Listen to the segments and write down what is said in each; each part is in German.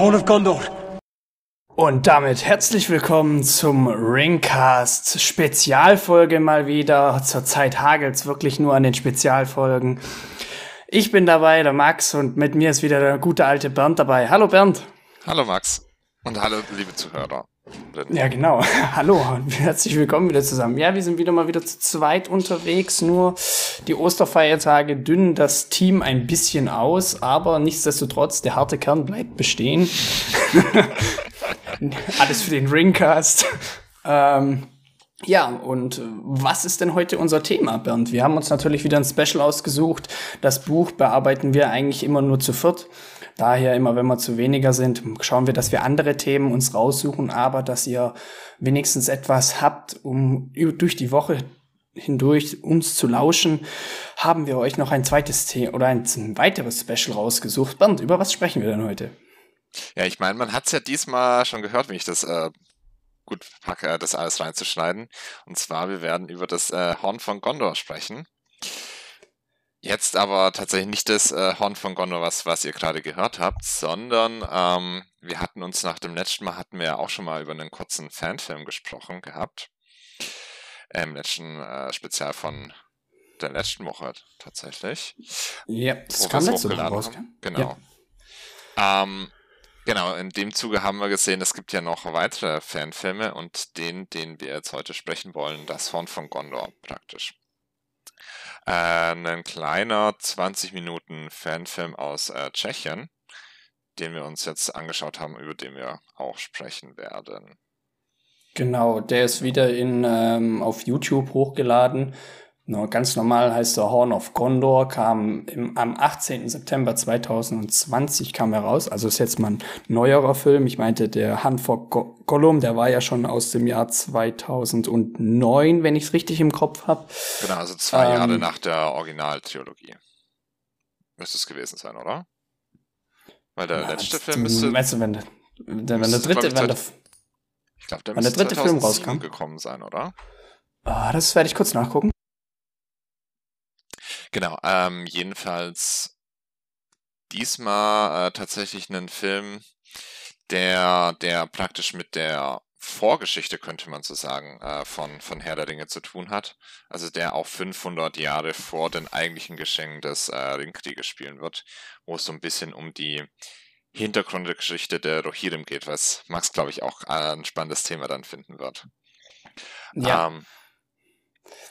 Horn of Gondor. Und damit herzlich willkommen zum Ringcast Spezialfolge mal wieder. Zurzeit hagelt's wirklich nur an den Spezialfolgen. Ich bin dabei, der Max, und mit mir ist wieder der gute alte Bernd dabei. Hallo Bernd. Hallo Max und hallo liebe Zuhörer. Ja, genau. Hallo und herzlich willkommen wieder zusammen. Ja, wir sind wieder mal wieder zu zweit unterwegs. Nur die Osterfeiertage dünnen das Team ein bisschen aus, aber nichtsdestotrotz, der harte Kern bleibt bestehen. Alles für den Ringcast. Ähm, ja, und was ist denn heute unser Thema, Bernd? Wir haben uns natürlich wieder ein Special ausgesucht. Das Buch bearbeiten wir eigentlich immer nur zu viert. Daher immer, wenn wir zu weniger sind, schauen wir, dass wir andere Themen uns raussuchen, aber dass ihr wenigstens etwas habt, um durch die Woche hindurch uns zu lauschen, haben wir euch noch ein zweites Thema oder ein weiteres Special rausgesucht. Bernd, über was sprechen wir denn heute? Ja, ich meine, man hat es ja diesmal schon gehört, wenn ich das äh, gut packe, das alles reinzuschneiden. Und zwar, wir werden über das äh, Horn von Gondor sprechen. Jetzt aber tatsächlich nicht das äh, Horn von Gondor, was, was ihr gerade gehört habt, sondern ähm, wir hatten uns nach dem letzten Mal, hatten wir ja auch schon mal über einen kurzen Fanfilm gesprochen gehabt. Im letzten äh, Spezial von der letzten Woche tatsächlich. Ja, das kam letzte Woche raus. Genau. Ja. Ähm, genau, in dem Zuge haben wir gesehen, es gibt ja noch weitere Fanfilme und den, den wir jetzt heute sprechen wollen, das Horn von Gondor praktisch äh, ein kleiner 20 Minuten Fanfilm aus äh, Tschechien, den wir uns jetzt angeschaut haben, über den wir auch sprechen werden. Genau, der ist wieder in, ähm, auf YouTube hochgeladen. No, ganz normal heißt er Horn of Gondor, kam im, am 18. September 2020 kam er raus. Also ist jetzt mal ein neuerer Film. Ich meinte, der Hand for Go Gollum, der war ja schon aus dem Jahr 2009, wenn ich es richtig im Kopf habe. Genau, also zwei ähm, Jahre nach der Originaltrilogie. Müsste es gewesen sein, oder? Weil der ja, letzte Film müsste... Meinst du, wenn, der, wenn der dritte... Wenn der, ich glaube, der, der dritte Film rauskam. gekommen sein, oder? Ah, das werde ich kurz nachgucken. Genau, ähm, jedenfalls diesmal äh, tatsächlich einen Film, der, der praktisch mit der Vorgeschichte, könnte man so sagen, äh, von, von Herr der Ringe zu tun hat. Also der auch 500 Jahre vor den eigentlichen Geschenken des äh, Ringkrieges spielen wird, wo es so ein bisschen um die Hintergrundgeschichte der Rohirrim geht, was Max, glaube ich, auch äh, ein spannendes Thema dann finden wird. Ja. Ähm,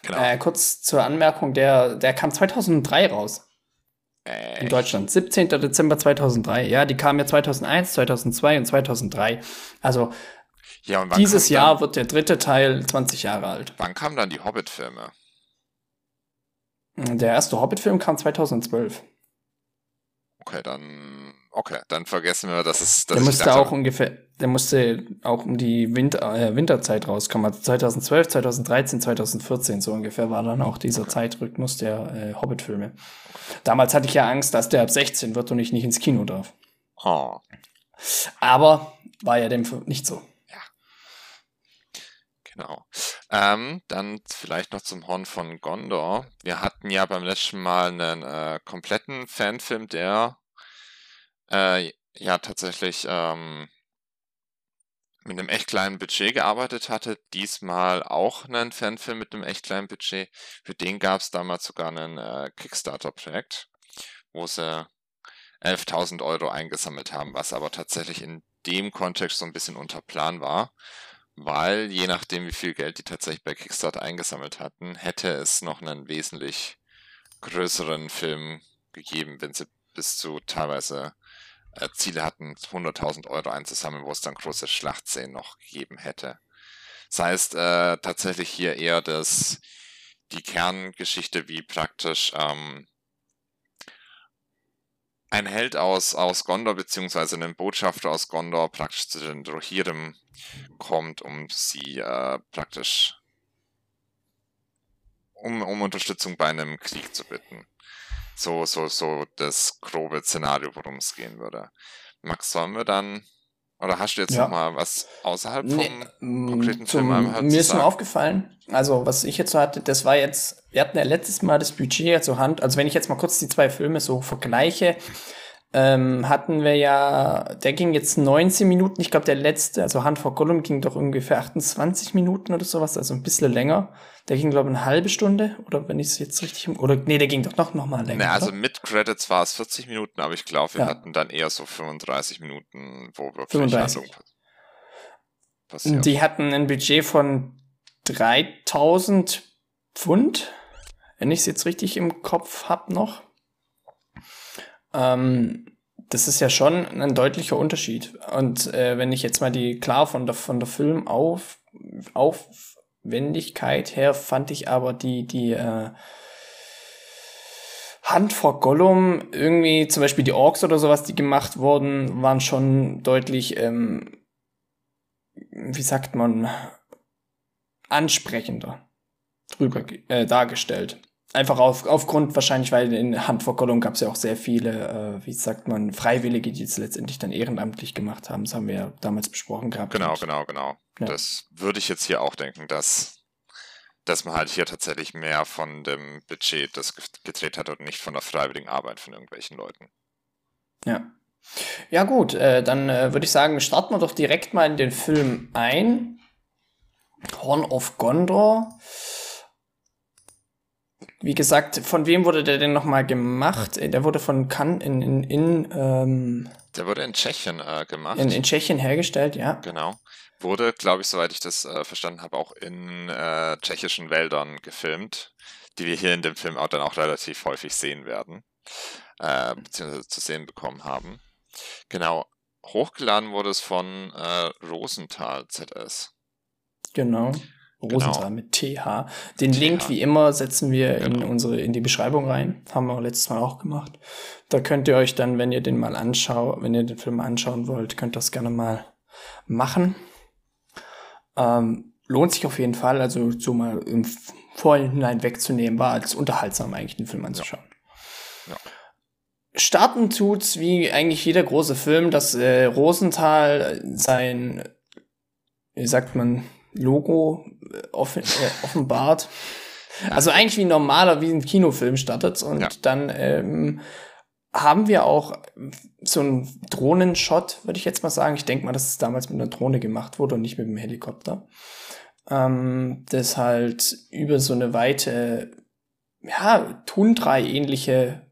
Genau. Äh, kurz zur Anmerkung, der, der kam 2003 raus. Äh. In Deutschland. 17. Dezember 2003. Ja, die kamen ja 2001, 2002 und 2003. Also ja, dieses Jahr dann, wird der dritte Teil 20 Jahre alt. Wann kamen dann die Hobbit-Filme? Der erste Hobbit-Film kam 2012. Okay, dann okay, dann vergessen wir, dass es. Dass der musste auch ungefähr, der musste auch um die Winter, äh, Winterzeit rauskommen. Also 2012, 2013, 2014 so ungefähr war dann auch dieser okay. Zeitrhythmus der äh, Hobbit-Filme. Damals hatte ich ja Angst, dass der ab 16 wird und ich nicht ins Kino darf. Oh. Aber war ja dem nicht so. Ja. Genau. Ähm, dann vielleicht noch zum Horn von Gondor. Wir hatten ja beim letzten Mal einen äh, kompletten Fanfilm, der äh, ja tatsächlich ähm, mit einem echt kleinen Budget gearbeitet hatte. Diesmal auch einen Fanfilm mit einem echt kleinen Budget. Für den gab es damals sogar ein äh, Kickstarter-Projekt, wo sie 11.000 Euro eingesammelt haben, was aber tatsächlich in dem Kontext so ein bisschen unter Plan war, weil je nachdem, wie viel Geld die tatsächlich bei Kickstarter eingesammelt hatten, hätte es noch einen wesentlich größeren Film gegeben, wenn sie bis zu teilweise äh, Ziele hatten, 100.000 Euro einzusammeln, wo es dann große Schlachtszenen noch gegeben hätte. Das heißt äh, tatsächlich hier eher das, die Kerngeschichte, wie praktisch ähm, ein Held aus, aus Gondor, beziehungsweise ein Botschafter aus Gondor praktisch zu den Rohirrim kommt, um sie äh, praktisch um, um Unterstützung bei einem Krieg zu bitten so, so, so das grobe Szenario, worum es gehen würde. Max, sollen wir dann, oder hast du jetzt ja. noch mal was außerhalb vom nee, konkreten zum, Film halt Mir ist nur aufgefallen, also was ich jetzt so hatte, das war jetzt, wir hatten ja letztes Mal das Budget zur Hand, also wenn ich jetzt mal kurz die zwei Filme so vergleiche, ähm, hatten wir ja, der ging jetzt 19 Minuten. Ich glaube, der letzte, also Hand vor Gollum, ging doch ungefähr 28 Minuten oder sowas, also ein bisschen länger. Der ging, glaube ich, eine halbe Stunde, oder wenn ich es jetzt richtig, oder nee, der ging doch noch, noch mal länger. Ne, also mit Credits war es 40 Minuten, aber ich glaube, wir Ja. hatten dann eher so 35 Minuten, wo wirklich 35. Handlung passiert. Die hatten ein Budget von 3000 Pfund, wenn ich es jetzt richtig im Kopf habe noch. Ähm, das ist ja schon ein deutlicher Unterschied. Und äh, wenn ich jetzt mal die, klar, von der, von der Filmauf, Aufwendigkeit her fand ich aber die, die, äh, Hand vor Gollum, irgendwie zum Beispiel die Orks oder sowas, die gemacht wurden, waren schon deutlich, ähm, wie sagt man, ansprechender drüber äh, dargestellt. Einfach auf, aufgrund wahrscheinlich, weil in vor Gollum gab es ja auch sehr viele, äh, wie sagt man, Freiwillige, die es letztendlich dann ehrenamtlich gemacht haben. Das haben wir ja damals besprochen gehabt. Genau, genau, genau. Ja. Das würde ich jetzt hier auch denken, dass, dass man halt hier tatsächlich mehr von dem Budget das ge- gedreht hat und nicht von der freiwilligen Arbeit von irgendwelchen Leuten. Ja. Ja, gut, äh, dann äh, würde ich sagen, starten wir doch direkt mal in den Film ein. Horn of Gondor. Wie gesagt, von wem wurde der denn nochmal gemacht? Äh, Der wurde von Cannes in, in, in, ähm, Der wurde in Tschechien äh, gemacht. in, in Tschechien hergestellt, ja. Genau. Wurde, glaube ich, soweit ich das äh, verstanden habe, auch in äh, tschechischen Wäldern gefilmt, die wir hier in dem Film auch dann auch relativ häufig sehen werden, äh, beziehungsweise zu sehen bekommen haben. Genau. Hochgeladen wurde es von äh, Rosenthal ZS. Genau. Rosenthal Genau. mit TH. Den TH. Link, wie immer, setzen wir in Genau. unsere, in die Beschreibung rein. Haben wir letztes Mal auch gemacht. Da könnt ihr euch dann, wenn ihr den mal anschaut, wenn ihr den Film anschauen wollt, könnt ihr das gerne mal machen. Ähm, lohnt sich auf jeden Fall, also so mal im Vorhinein wegzunehmen, war als unterhaltsam eigentlich den Film anzuschauen. Ja. Starten tut's wie eigentlich jeder große Film, dass äh, Rosenthal sein, wie sagt man, Logo äh, offen, äh, offenbart. Also eigentlich wie ein normaler, wie ein Kinofilm startet und Ja. dann ähm, haben wir auch so einen Drohnenshot, würde ich jetzt mal sagen. Ich denke mal, dass es damals mit einer Drohne gemacht wurde und nicht mit dem Helikopter. Ähm, das halt über so eine weite, ja, Tundra-ähnliche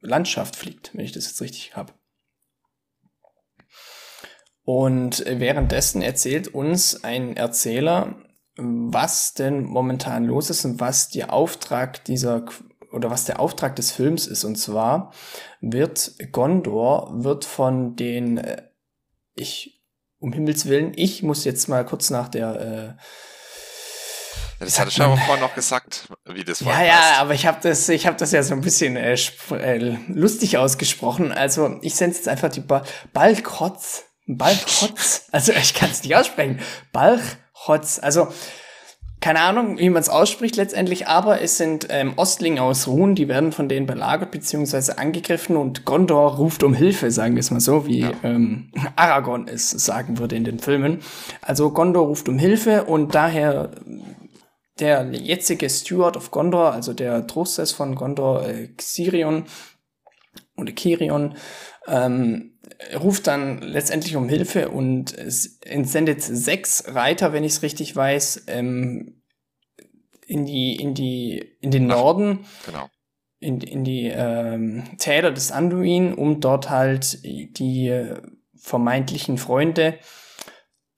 Landschaft fliegt, wenn ich das jetzt richtig habe. Und währenddessen erzählt uns ein Erzähler, was denn momentan los ist und was der Auftrag dieser oder was der Auftrag des Films ist. Und zwar wird Gondor wird von den äh, ich um Himmels willen ich muss jetzt mal kurz nach der äh, Ja, das hatte ich aber vorhin noch gesagt, wie das ja, vorhin ja, heißt. aber ich habe das, ich habe das ja so ein bisschen äh, äh, lustig ausgesprochen. Also ich sende jetzt einfach die ba Balchotz, Balchotz. Also ich kann es nicht aussprechen. Balchotz. Also keine Ahnung, wie man es ausspricht letztendlich, aber es sind ähm, Ostlinge aus Ruhn, die werden von denen belagert bzw. angegriffen und Gondor ruft um Hilfe, sagen wir es mal so, wie Ja. ähm, Aragorn es sagen würde in den Filmen. Also Gondor ruft um Hilfe und daher der jetzige Steward of Gondor, also der Trostes von Gondor, äh, Xirion oder Kirion, ähm, ruft dann letztendlich um Hilfe und es entsendet sechs Reiter, wenn ich es richtig weiß, ähm, in die in die in den Ach. Norden, Genau. in, in die ähm, Täler des Anduin, um dort halt die äh, vermeintlichen Freunde,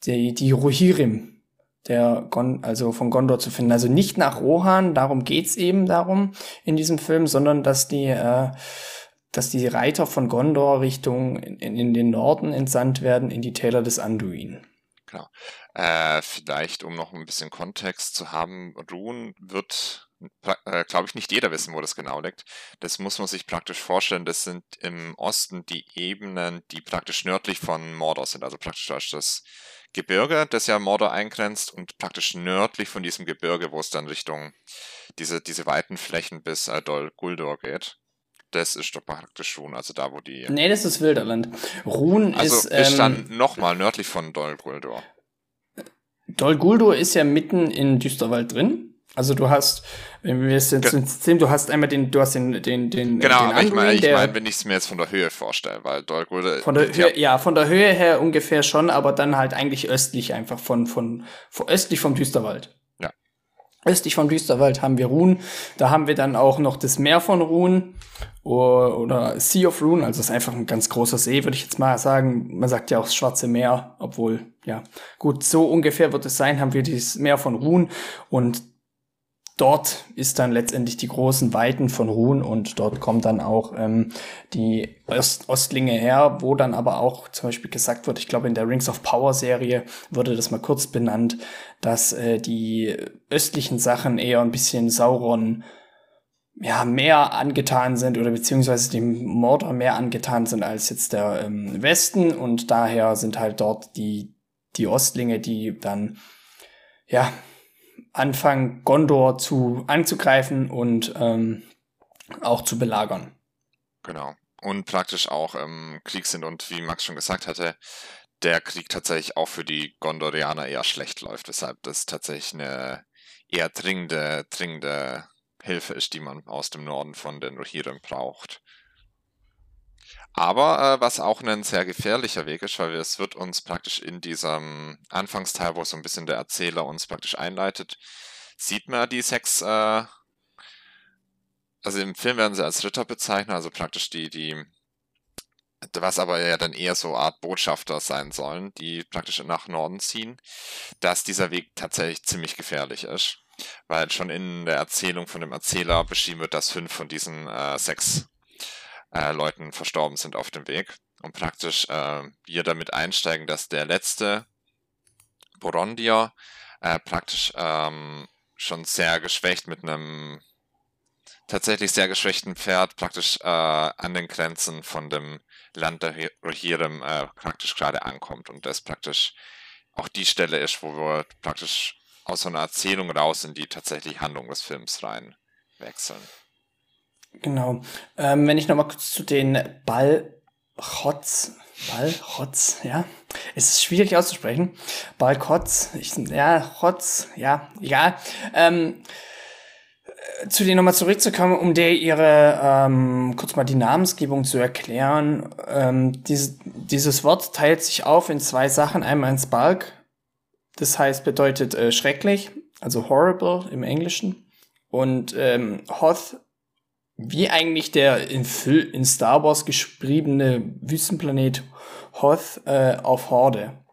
die, die Rohirrim, der Gon, also von Gondor zu finden. Also nicht nach Rohan, darum geht's eben darum in diesem Film, sondern dass die, äh, dass die Reiter von Gondor Richtung in, in den Norden entsandt werden, in die Täler des Anduin. Äh, vielleicht, um noch ein bisschen Kontext zu haben, Ruhen wird, äh, glaube ich, nicht jeder wissen, wo das genau liegt. Das muss man sich praktisch vorstellen. Das sind im Osten die Ebenen, die praktisch nördlich von Mordor sind. Also praktisch das Gebirge, das ja Mordor eingrenzt und praktisch nördlich von diesem Gebirge, wo es dann Richtung diese, diese weiten Flächen bis Dol Guldur geht. Das ist doch praktisch Ruhen, also da, wo die... Nee, das ist Wilderland. Ruhn Also ist, ist ähm, dann nochmal nördlich von Dol Guldur. Dol Guldur ist ja mitten in Düsterwald drin. Also du hast, wenn wir es jetzt sehen, du hast einmal den, du hast den, den, den. Genau, den aber ich meine, ich mein, wenn ich es mir jetzt von der Höhe vorstelle, weil dort wurde. Von der Höhe, ja, von der Höhe her ungefähr schon, aber dann halt eigentlich östlich einfach von, von, von östlich vom Düsterwald. Östlich vom Düsterwald haben wir Ruhen. Da haben wir dann auch noch das Meer von Ruhen oder Sea of Rune, also es ist einfach ein ganz großer See, würde ich jetzt mal sagen. Man sagt ja auch das Schwarze Meer, obwohl, ja, gut, so ungefähr wird es sein, haben wir dieses Meer von Ruhen und dort ist dann letztendlich die großen Weiten von Ruhen und dort kommen dann auch ähm, die Ost Ostlinge her, wo dann aber auch zum Beispiel gesagt wird, ich glaube in der Rings of Power Serie wurde das mal kurz benannt, dass äh, die östlichen Sachen eher ein bisschen Sauron ja, mehr angetan sind oder beziehungsweise dem Mordor mehr angetan sind als jetzt der ähm, Westen. Und daher sind halt dort die, die Ostlinge, die dann ja anfangen, Gondor zu anzugreifen und ähm, auch zu belagern. Genau. Und praktisch auch im Krieg sind und wie Max schon gesagt hatte, der Krieg tatsächlich auch für die Gondorianer eher schlecht läuft, weshalb das tatsächlich eine eher dringende, dringende Hilfe ist, die man aus dem Norden von den Rohirrim braucht. Aber äh, was auch ein sehr gefährlicher Weg ist, weil es wird uns praktisch in diesem Anfangsteil, wo so ein bisschen der Erzähler uns praktisch einleitet, sieht man die sechs, äh, also im Film werden sie als Ritter bezeichnet, also praktisch die, die, was aber ja dann eher so Art Botschafter sein sollen, die praktisch nach Norden ziehen, dass dieser Weg tatsächlich ziemlich gefährlich ist. Weil schon in der Erzählung von dem Erzähler beschrieben wird, dass fünf von diesen äh, sechs äh, Leuten verstorben sind auf dem Weg. Und praktisch äh, wir damit einsteigen, dass der letzte Borondier äh, praktisch ähm, schon sehr geschwächt mit einem tatsächlich sehr geschwächten Pferd praktisch äh, an den Grenzen von dem Land der Rohirrim äh, praktisch gerade ankommt und das praktisch auch die Stelle ist, wo wir praktisch aus so einer Erzählung raus in die tatsächliche Handlung des Films rein wechseln. Genau. Ähm, wenn ich nochmal kurz zu den Ballchotz, Ballchotz, ja. Es ist schwierig auszusprechen. Ballchotz, ich, ja, Chotz, ja, egal. Ähm, äh, zu denen nochmal zurückzukommen, um der ihre, ähm, kurz mal die Namensgebung zu erklären. Ähm, dieses, dieses Wort teilt sich auf in zwei Sachen. Einmal ins Balk, das heißt, bedeutet äh, schrecklich, also horrible im Englischen. Und ähm, Hoth wie eigentlich der in, in Star Wars geschriebene Wüstenplanet Hoth äh, auf Horde.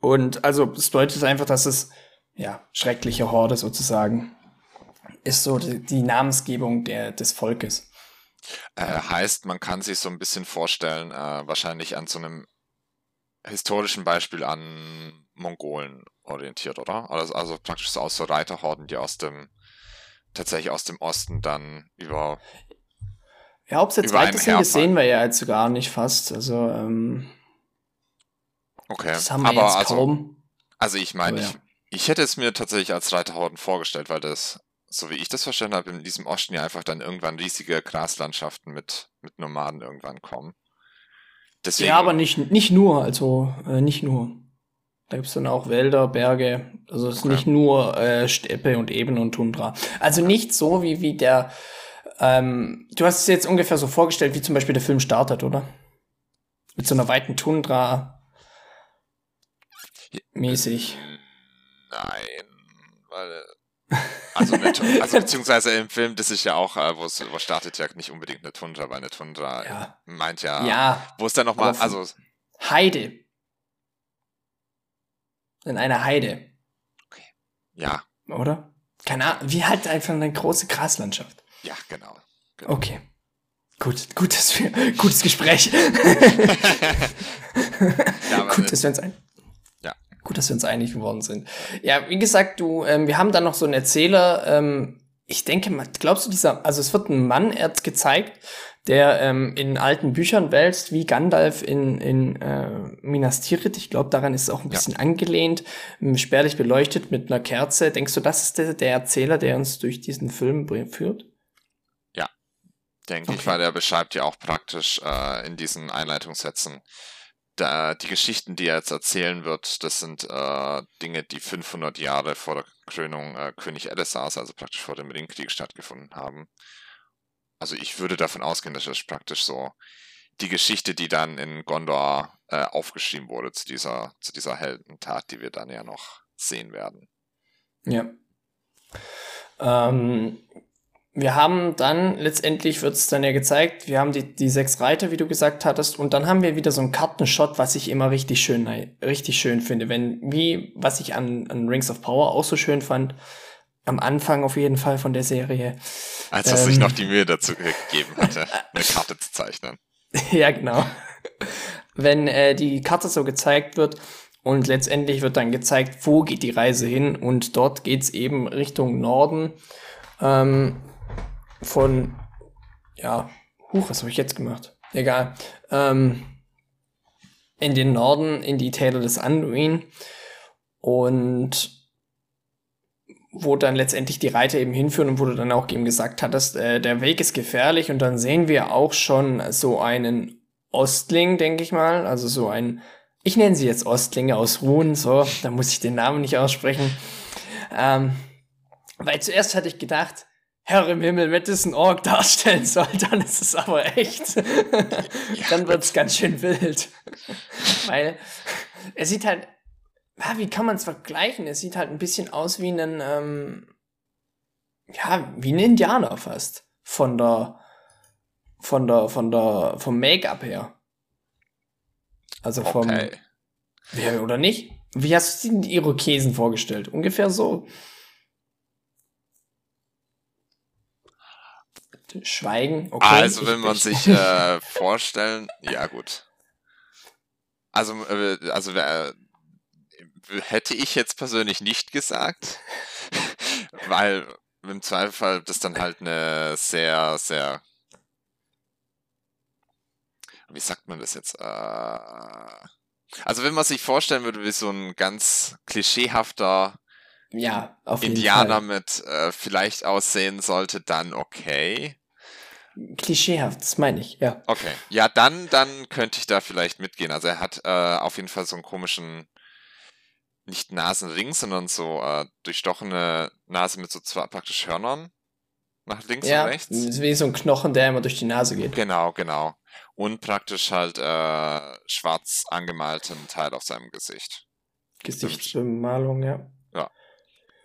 Und also es bedeutet einfach, dass es ja schreckliche Horde sozusagen ist so die, die Namensgebung der, des Volkes. Äh, heißt, man kann sich so ein bisschen vorstellen, äh, wahrscheinlich an so einem historischen Beispiel an Mongolen orientiert, oder? Also, also praktisch so aus so Reiterhorden, die aus dem tatsächlich aus dem Osten dann über. Ja, ob es jetzt weiter sind, das sehen wir ja jetzt gar nicht fast. Also, ähm, Okay. Das haben wir Aber jetzt also, kaum. Also ich meine, ja. ich, ich hätte es mir tatsächlich als Reiterhorden vorgestellt, weil das, so wie ich das verstanden habe, in diesem Osten ja einfach dann irgendwann riesige Graslandschaften mit, mit Nomaden irgendwann kommen. Deswegen, ja, aber nicht, nicht nur, also äh, nicht nur. Da gibt's dann auch Wälder, Berge. Also es ist okay. nicht nur äh, Steppe und Ebene und Tundra. Also nicht so wie, wie der. Ähm, du hast es jetzt ungefähr so vorgestellt, wie zum Beispiel der Film startet, oder? Mit so einer weiten Tundra. Mäßig. Nein, weil. Also, eine, also beziehungsweise im Film, das ist ja auch, äh, wo es startet ja nicht unbedingt eine Tundra, weil eine Tundra ja. meint ja, ja wo es dann nochmal, also Heide in einer Heide. Okay. Ja. Oder? Keine Ahnung, wie halt einfach eine große Graslandschaft. Ja, genau. genau. Okay. Gut, gut, dass wir, gutes Gespräch. ja, gut, dass wir uns ein, ja. gut, dass wir uns einig geworden sind. Ja, wie gesagt, du, ähm, wir haben dann noch so einen Erzähler, ähm, ich denke mal, glaubst du, dieser, also es wird ein Mann erst gezeigt, der ähm, in alten Büchern wälzt, wie Gandalf in, in äh, Minas Tirith. Ich glaube, daran ist es auch ein bisschen ja. angelehnt, ähm, spärlich beleuchtet mit einer Kerze. Denkst du, das ist der, der Erzähler, der uns durch diesen Film führt? Ja, denke okay. ich, weil er beschreibt ja auch praktisch äh, in diesen Einleitungssätzen da, die Geschichten, die er jetzt erzählen wird, das sind äh, Dinge, die 500 Jahre vor der Krönung äh, König Elisars, also praktisch vor dem Ringkrieg stattgefunden haben. Also ich würde davon ausgehen, dass das praktisch so die Geschichte, die dann in Gondor äh, aufgeschrieben wurde zu dieser, zu dieser Heldentat, die wir dann ja noch sehen werden. Ja. Ähm, wir haben dann, letztendlich wird es dann ja gezeigt, wir haben die, die sechs Reiter, wie du gesagt hattest, und dann haben wir wieder so einen Kartenshot, was ich immer richtig schön, richtig schön finde. Wenn, wie, was ich an, an Rings of Power auch so schön fand, am Anfang auf jeden Fall von der Serie. Als er ähm, sich noch die Mühe dazu gegeben hatte, eine Karte zu zeichnen. ja, genau. Wenn äh, die Karte so gezeigt wird und letztendlich wird dann gezeigt, wo geht die Reise hin und dort geht's eben Richtung Norden. Ähm, von, ja, huch, was habe ich jetzt gemacht? Egal. Ähm, in den Norden, in die Täler des Anduin. Und wo dann letztendlich die Reiter eben hinführen und wo du dann auch eben gesagt hattest, äh, der Weg ist gefährlich und dann sehen wir auch schon so einen Ostling, denke ich mal, also so ein, ich nenne sie jetzt Ostlinge aus Ruhen, so, da muss ich den Namen nicht aussprechen, ähm, weil zuerst hatte ich gedacht, Herr im Himmel, wenn das ein Ork darstellen soll, dann ist es aber echt. Dann wird's ganz schön wild. Weil er sieht halt, ja, wie kann man es vergleichen? Er sieht halt ein bisschen aus wie ein, ähm, ja, wie ein Indianer fast. Von der, von der, von der, vom Make-up her. Also vom, okay. ja, oder nicht? Wie hast du die Irokesen vorgestellt? Ungefähr so. Schweigen. Okay, also wenn man sich äh, vorstellen, ja gut. Also, äh, also äh, hätte ich jetzt persönlich nicht gesagt, weil im Zweifelsfall das dann halt eine sehr, sehr wie sagt man das jetzt? Äh, also wenn man sich vorstellen würde, wie so ein ganz klischeehafter ja, Indianer mit äh, vielleicht aussehen sollte, dann okay. Klischeehaft, das meine ich, ja. Okay, ja, dann, dann könnte ich da vielleicht mitgehen. Also er hat äh, auf jeden Fall so einen komischen, nicht Nasenring, sondern so äh, durchstochene Nase mit so zwei praktisch Hörnern nach links ja, und rechts. Wie so ein Knochen, der immer durch die Nase geht. Genau, genau. Und praktisch halt äh, schwarz angemalten Teil auf seinem Gesicht. Gesichtsbemalung, ja. Ja.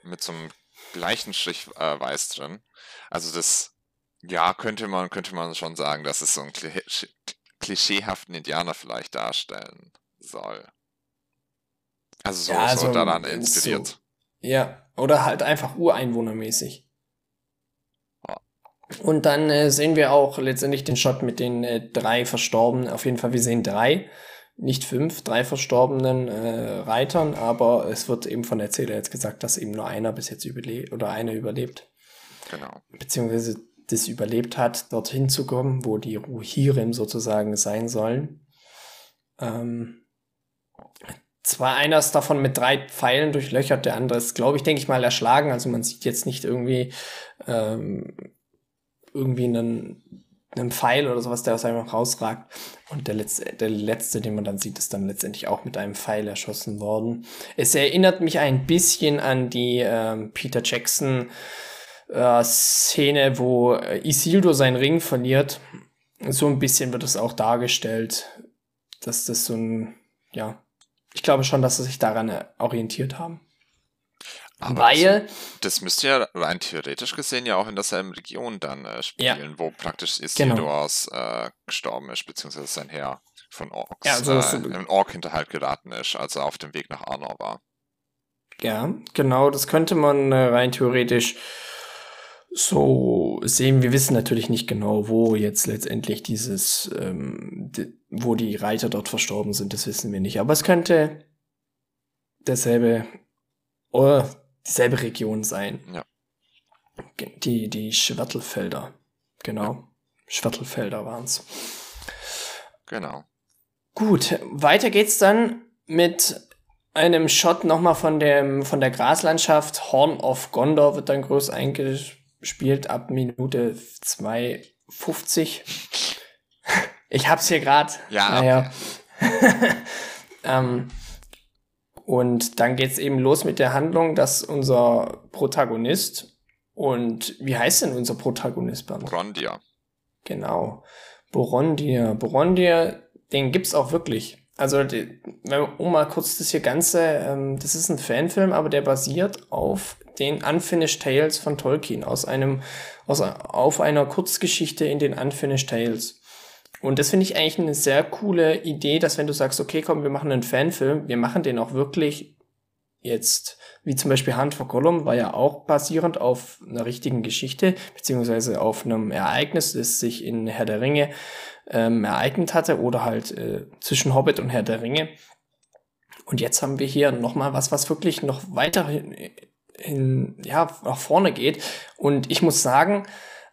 Mit so einem gleichen Strich äh, weiß drin. Also das ja, könnte man, könnte man schon sagen, dass es so einen klischeehaften Indianer vielleicht darstellen soll. Also so, ja, also so daran inspiriert. So, ja, oder halt einfach ureinwohnermäßig. Und dann äh, sehen wir auch letztendlich den Shot mit den äh, drei Verstorbenen. Auf jeden Fall, wir sehen drei, nicht fünf, drei verstorbenen äh, Reitern, aber es wird eben von der Erzähler jetzt gesagt, dass eben nur einer bis jetzt überlebt oder einer überlebt. Genau. Beziehungsweise das überlebt hat, dorthin zu kommen, wo die Ruhirim sozusagen sein sollen. Ähm, zwar einer ist davon mit drei Pfeilen durchlöchert, der andere ist, glaube ich, denke ich mal, erschlagen. Also man sieht jetzt nicht irgendwie ähm, irgendwie einen, einen Pfeil oder sowas, der aus einem rausragt. Und der letzte, der letzte, den man dann sieht, ist dann letztendlich auch mit einem Pfeil erschossen worden. Es erinnert mich ein bisschen an die ähm, Peter Jackson äh, Szene, wo Isildur seinen Ring verliert. So ein bisschen wird es auch dargestellt, dass das so ein, ja, ich glaube schon, dass sie sich daran äh, orientiert haben. Aber Weil. Das, das, müsste ja rein theoretisch gesehen ja auch in derselben Region dann äh, spielen, ja. wo praktisch Isildurs genau. äh, gestorben ist, beziehungsweise sein Herr von Orks ja, also äh, im Ork-Hinterhalt geraten ist, als er auf dem Weg nach Arnor war. Ja, genau, das könnte man äh, rein theoretisch so sehen. Wir wissen natürlich nicht genau, wo jetzt letztendlich dieses, ähm, wo die Reiter dort verstorben sind, das wissen wir nicht. Aber es könnte derselbe oder dieselbe Region sein. Ja. Die, die Schwertelfelder. Genau. Schwertelfelder waren's. Genau. Gut, weiter geht's dann mit einem Shot nochmal von dem, von der Graslandschaft. Horn of Gondor wird dann groß eingespielt spielt ab Minute 2,50. Ich hab's hier gerade. Ja. Naja. ähm, und dann geht's eben los mit der Handlung, dass unser Protagonist und wie heißt denn unser Protagonist? Borondia. Genau. Borondia. Borondia, den gibt's auch wirklich. Also, die, um mal kurz das hier Ganze, ähm, das ist ein Fanfilm, aber der basiert auf den Unfinished Tales von Tolkien, aus einem, aus, auf einer Kurzgeschichte in den Unfinished Tales. Und das finde ich eigentlich eine sehr coole Idee, dass wenn du sagst, okay, komm, wir machen einen Fanfilm, wir machen den auch wirklich jetzt, wie zum Beispiel Hand for Gollum, war ja auch basierend auf einer richtigen Geschichte, beziehungsweise auf einem Ereignis, das sich in Herr der Ringe ähm, ereignet hatte oder halt äh, zwischen Hobbit und Herr der Ringe. Und jetzt haben wir hier nochmal was, was wirklich noch weiter hin, ja, nach vorne geht. Und ich muss sagen,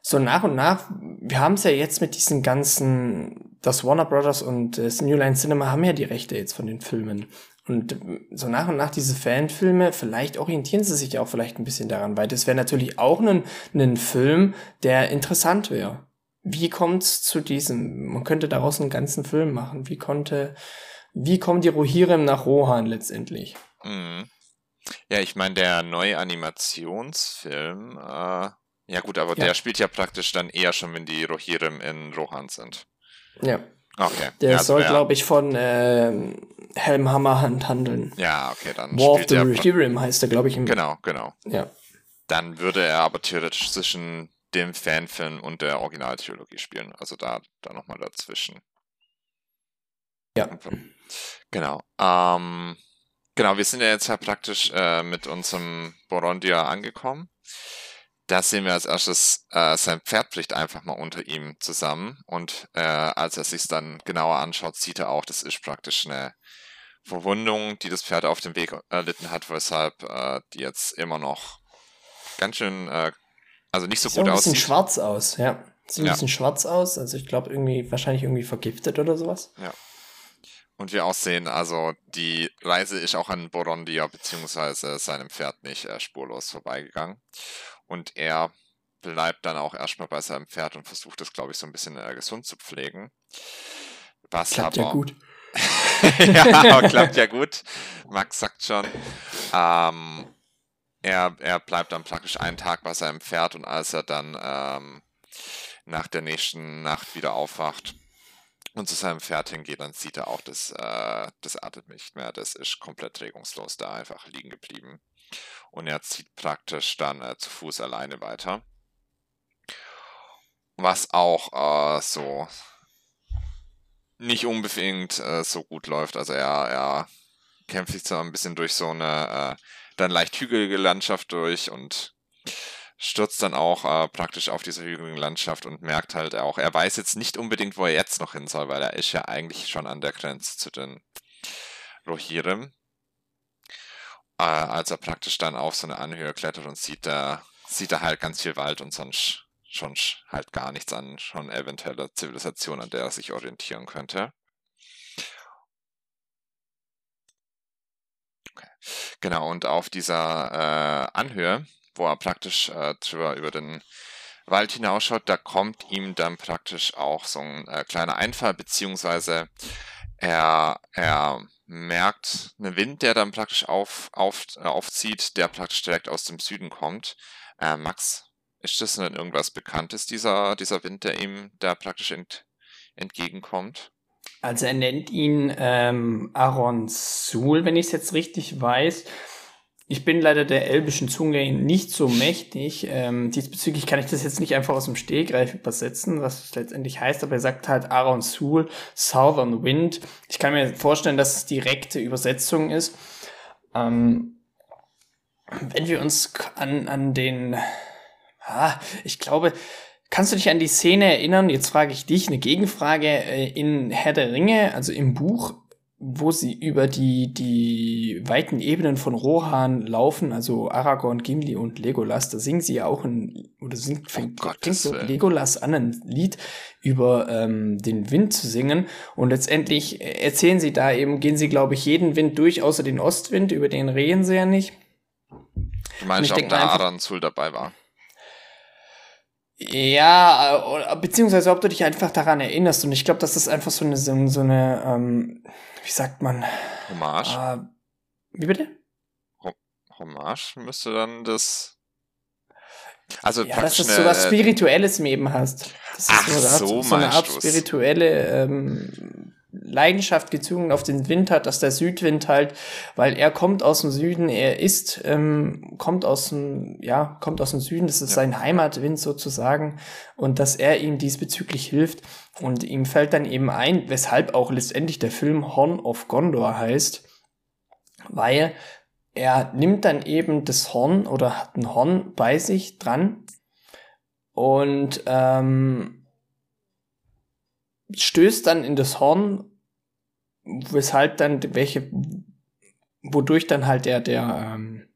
so nach und nach, wir haben es ja jetzt mit diesen ganzen, das Warner Brothers und das New Line Cinema haben ja die Rechte jetzt von den Filmen. Und so nach und nach diese Fanfilme, vielleicht orientieren sie sich auch vielleicht ein bisschen daran, weil das wäre natürlich auch ein, ein Film, der interessant wäre. Wie kommt's zu diesem? Man könnte daraus einen ganzen Film machen. Wie konnte, wie kommen die Rohirrim nach Rohan letztendlich? Mhm. Ja, ich meine, der neue Animationsfilm äh, ja gut, aber ja. der spielt ja praktisch dann eher schon, wenn die Rohirrim in Rohan sind. Ja. Okay. Der ja, soll, glaube ich, von äh, Helm Hammerhand handeln. Ja, okay, dann War of the Rohirrim heißt er, glaube ich. Im genau, genau. Ja. Dann würde er aber theoretisch zwischen dem Fanfilm und der Originaltheologie spielen. Also da, da nochmal dazwischen. Ja. Genau. Ähm, genau, wir sind ja jetzt ja praktisch äh, mit unserem Borondia angekommen da sehen wir als erstes, äh, sein Pferd bricht einfach mal unter ihm zusammen und äh, als er sich dann genauer anschaut, sieht er auch, das ist praktisch eine Verwundung, die das Pferd auf dem Weg erlitten hat, weshalb äh, die jetzt immer noch ganz schön, äh, also nicht so sieht gut aussieht. Sieht ein bisschen schwarz aus, ja. Sieht ja. ein bisschen schwarz aus, also ich glaube irgendwie, wahrscheinlich irgendwie vergiftet oder sowas. Ja. Und wir auch sehen, also die Reise ist auch an Borondia beziehungsweise seinem Pferd nicht äh, spurlos vorbeigegangen. Und er bleibt dann auch erstmal bei seinem Pferd und versucht es, glaube ich, so ein bisschen äh, gesund zu pflegen. Was klappt aber, ja gut. ja, klappt ja gut. Max sagt schon. Ähm, er, er bleibt dann praktisch einen Tag bei seinem Pferd und als er dann ähm, nach der nächsten Nacht wieder aufwacht und zu seinem Pferd hingeht, dann sieht er auch, dass äh, das atmet nicht mehr. Das ist komplett regungslos da einfach liegen geblieben und er zieht praktisch dann äh, zu Fuß alleine weiter. Was auch äh, so nicht unbedingt äh, so gut läuft. Also er, er kämpft sich zwar ein bisschen durch so eine äh, dann leicht hügelige Landschaft durch und stürzt dann auch äh, praktisch auf diese hügeligen Landschaft und merkt halt auch, er weiß jetzt nicht unbedingt, wo er jetzt noch hin soll, weil er ist ja eigentlich schon an der Grenze zu den Rohirrim äh, als er praktisch dann auf so eine Anhöhe klettert und sieht da, sieht er halt ganz viel Wald und sonst schon halt gar nichts an, schon eventuelle Zivilisation, an der er sich orientieren könnte. Okay. Genau, und auf dieser äh, Anhöhe, wo er praktisch äh, drüber über den Wald hinausschaut, da kommt ihm dann praktisch auch so ein äh, kleiner Einfall, beziehungsweise er, er merkt einen Wind, der dann praktisch auf, auf, äh, aufzieht, der praktisch direkt aus dem Süden kommt. Äh, Max, ist das denn irgendwas Bekanntes, dieser, dieser Wind, der ihm da praktisch ent, entgegenkommt? Also er nennt ihn ähm, Aaron Sul, wenn ich es jetzt richtig weiß. Ich bin leider der elbischen Zunge nicht so mächtig. Ähm, diesbezüglich kann ich das jetzt nicht einfach aus dem Stehgreif übersetzen, was es letztendlich heißt, aber er sagt halt Aaron Sul, Southern Wind. Ich kann mir vorstellen, dass es direkte Übersetzung ist. Ähm, wenn wir uns an, an den, ah, ich glaube, Kannst du dich an die Szene erinnern? Jetzt frage ich dich eine Gegenfrage äh, in Herr der Ringe, also im Buch wo sie über die, die weiten Ebenen von Rohan laufen, also Aragorn, Gimli und Legolas, da singen sie ja auch ein, oder singt, fängt, oh fängt so Legolas an, ein Lied über ähm, den Wind zu singen. Und letztendlich erzählen sie da eben, gehen sie, glaube ich, jeden Wind durch, außer den Ostwind, über den reden sie ja nicht. Du meinst, ob da Aranzul dabei war? Ja, äh, beziehungsweise ob du dich einfach daran erinnerst. Und ich glaube, das ist einfach so eine, so, eine, ähm, wie sagt man? Hommage. Äh, wie bitte? Hommage müsste dann das. Also ja, dass du so was Spirituelles im Leben hast. Das ist Ach so, so, so eine Art spirituelle ähm, Leidenschaft gezogen auf den Wind hat, dass der Südwind halt, weil er kommt aus dem Süden, er ist, ähm, kommt aus dem, ja, kommt aus dem Süden, das ist ja. sein Heimatwind sozusagen, und dass er ihm diesbezüglich hilft. Und ihm fällt dann eben ein, weshalb auch letztendlich der Film Horn of Gondor heißt, weil er nimmt dann eben das Horn oder hat ein Horn bei sich dran und ähm, stößt dann in das Horn, weshalb dann welche, wodurch dann halt der, der, ähm,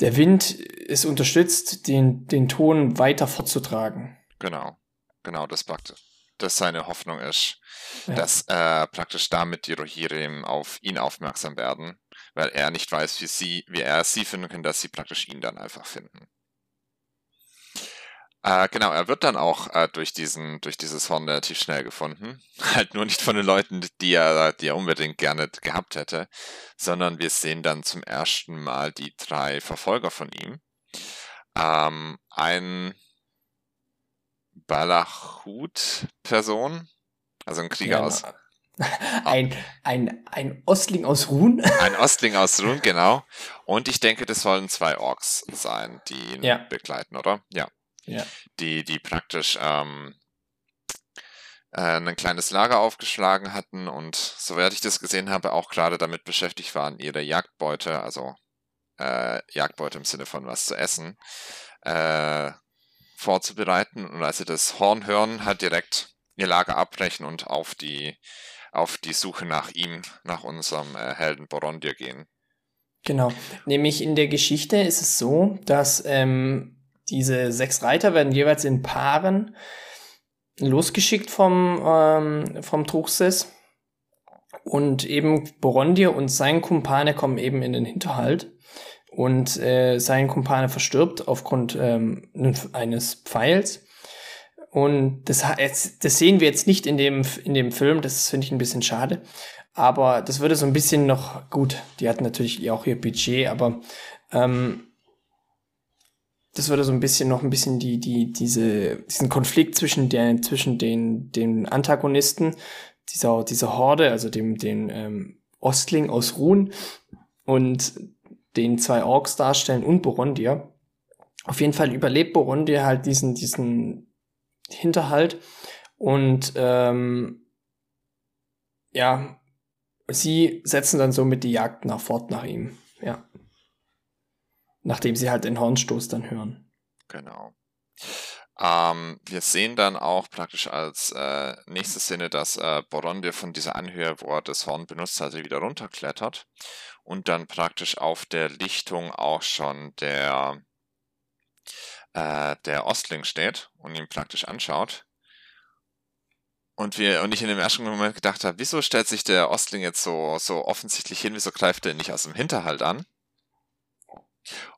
der Wind es unterstützt, den, den Ton weiter fortzutragen. Genau, genau, das praktisch. Das seine Hoffnung ist, ja. dass äh, praktisch damit die Rohirrim auf ihn aufmerksam werden, weil er nicht weiß, wie sie, wie er sie finden kann, dass sie praktisch ihn dann einfach finden. Äh, genau, er wird dann auch äh, durch diesen, durch dieses Horn relativ schnell gefunden. Halt nur nicht von den Leuten, die er, die er unbedingt gerne gehabt hätte, sondern wir sehen dann zum ersten Mal die drei Verfolger von ihm. Ähm, ein Balachut-Person, also ein Krieger ja, aus. Ein, ein, ein Ostling aus Ruhn. Ein Ostling aus Ruhn, genau. Und ich denke, das sollen zwei Orks sein, die ihn ja. begleiten, oder? Ja ja. die, die praktisch ähm, äh, ein kleines Lager aufgeschlagen hatten und soweit ich das gesehen habe, auch gerade damit beschäftigt waren, ihre Jagdbeute, also äh, Jagdbeute im Sinne von was zu essen, äh, vorzubereiten. Und als sie das Horn hören, halt direkt ihr Lager abbrechen und auf die, auf die Suche nach ihm, nach unserem äh, Helden Borondir gehen. Genau. Nämlich in der Geschichte ist es so, dass ähm, diese sechs Reiter werden jeweils in Paaren losgeschickt vom, ähm, vom Truchsess. Und eben Borondir und sein Kumpane kommen eben in den Hinterhalt. Und äh, sein Kumpane verstirbt aufgrund ähm, eines Pfeils. Und das, das sehen wir jetzt nicht in dem, in dem Film, das finde ich ein bisschen schade. Aber das würde so ein bisschen noch, gut, die hatten natürlich auch ihr Budget, aber ähm, das würde so ein bisschen noch ein bisschen die, die, diese, diesen Konflikt zwischen der, zwischen den, den Antagonisten, dieser, dieser Horde, also dem, den ähm, Ostling aus Ruhn und den zwei Orks darstellen und Borondir. Auf jeden Fall überlebt Borondir halt diesen, diesen Hinterhalt und ähm, ja, sie setzen dann somit die Jagd nach fort nach ihm. Ja. Nachdem sie halt den Hornstoß dann hören. Genau. Ähm, wir sehen dann auch praktisch als äh, nächste Szene, dass äh, Borondir von dieser Anhöhe, wo er das Horn benutzt hatte, wieder runterklettert und dann praktisch auf der Lichtung auch schon der, äh, der Ostling steht und ihn praktisch anschaut. Und wir, und ich in dem ersten Moment gedacht habe, wieso stellt sich der Ostling jetzt so, so offensichtlich hin, wieso greift er nicht aus dem Hinterhalt an?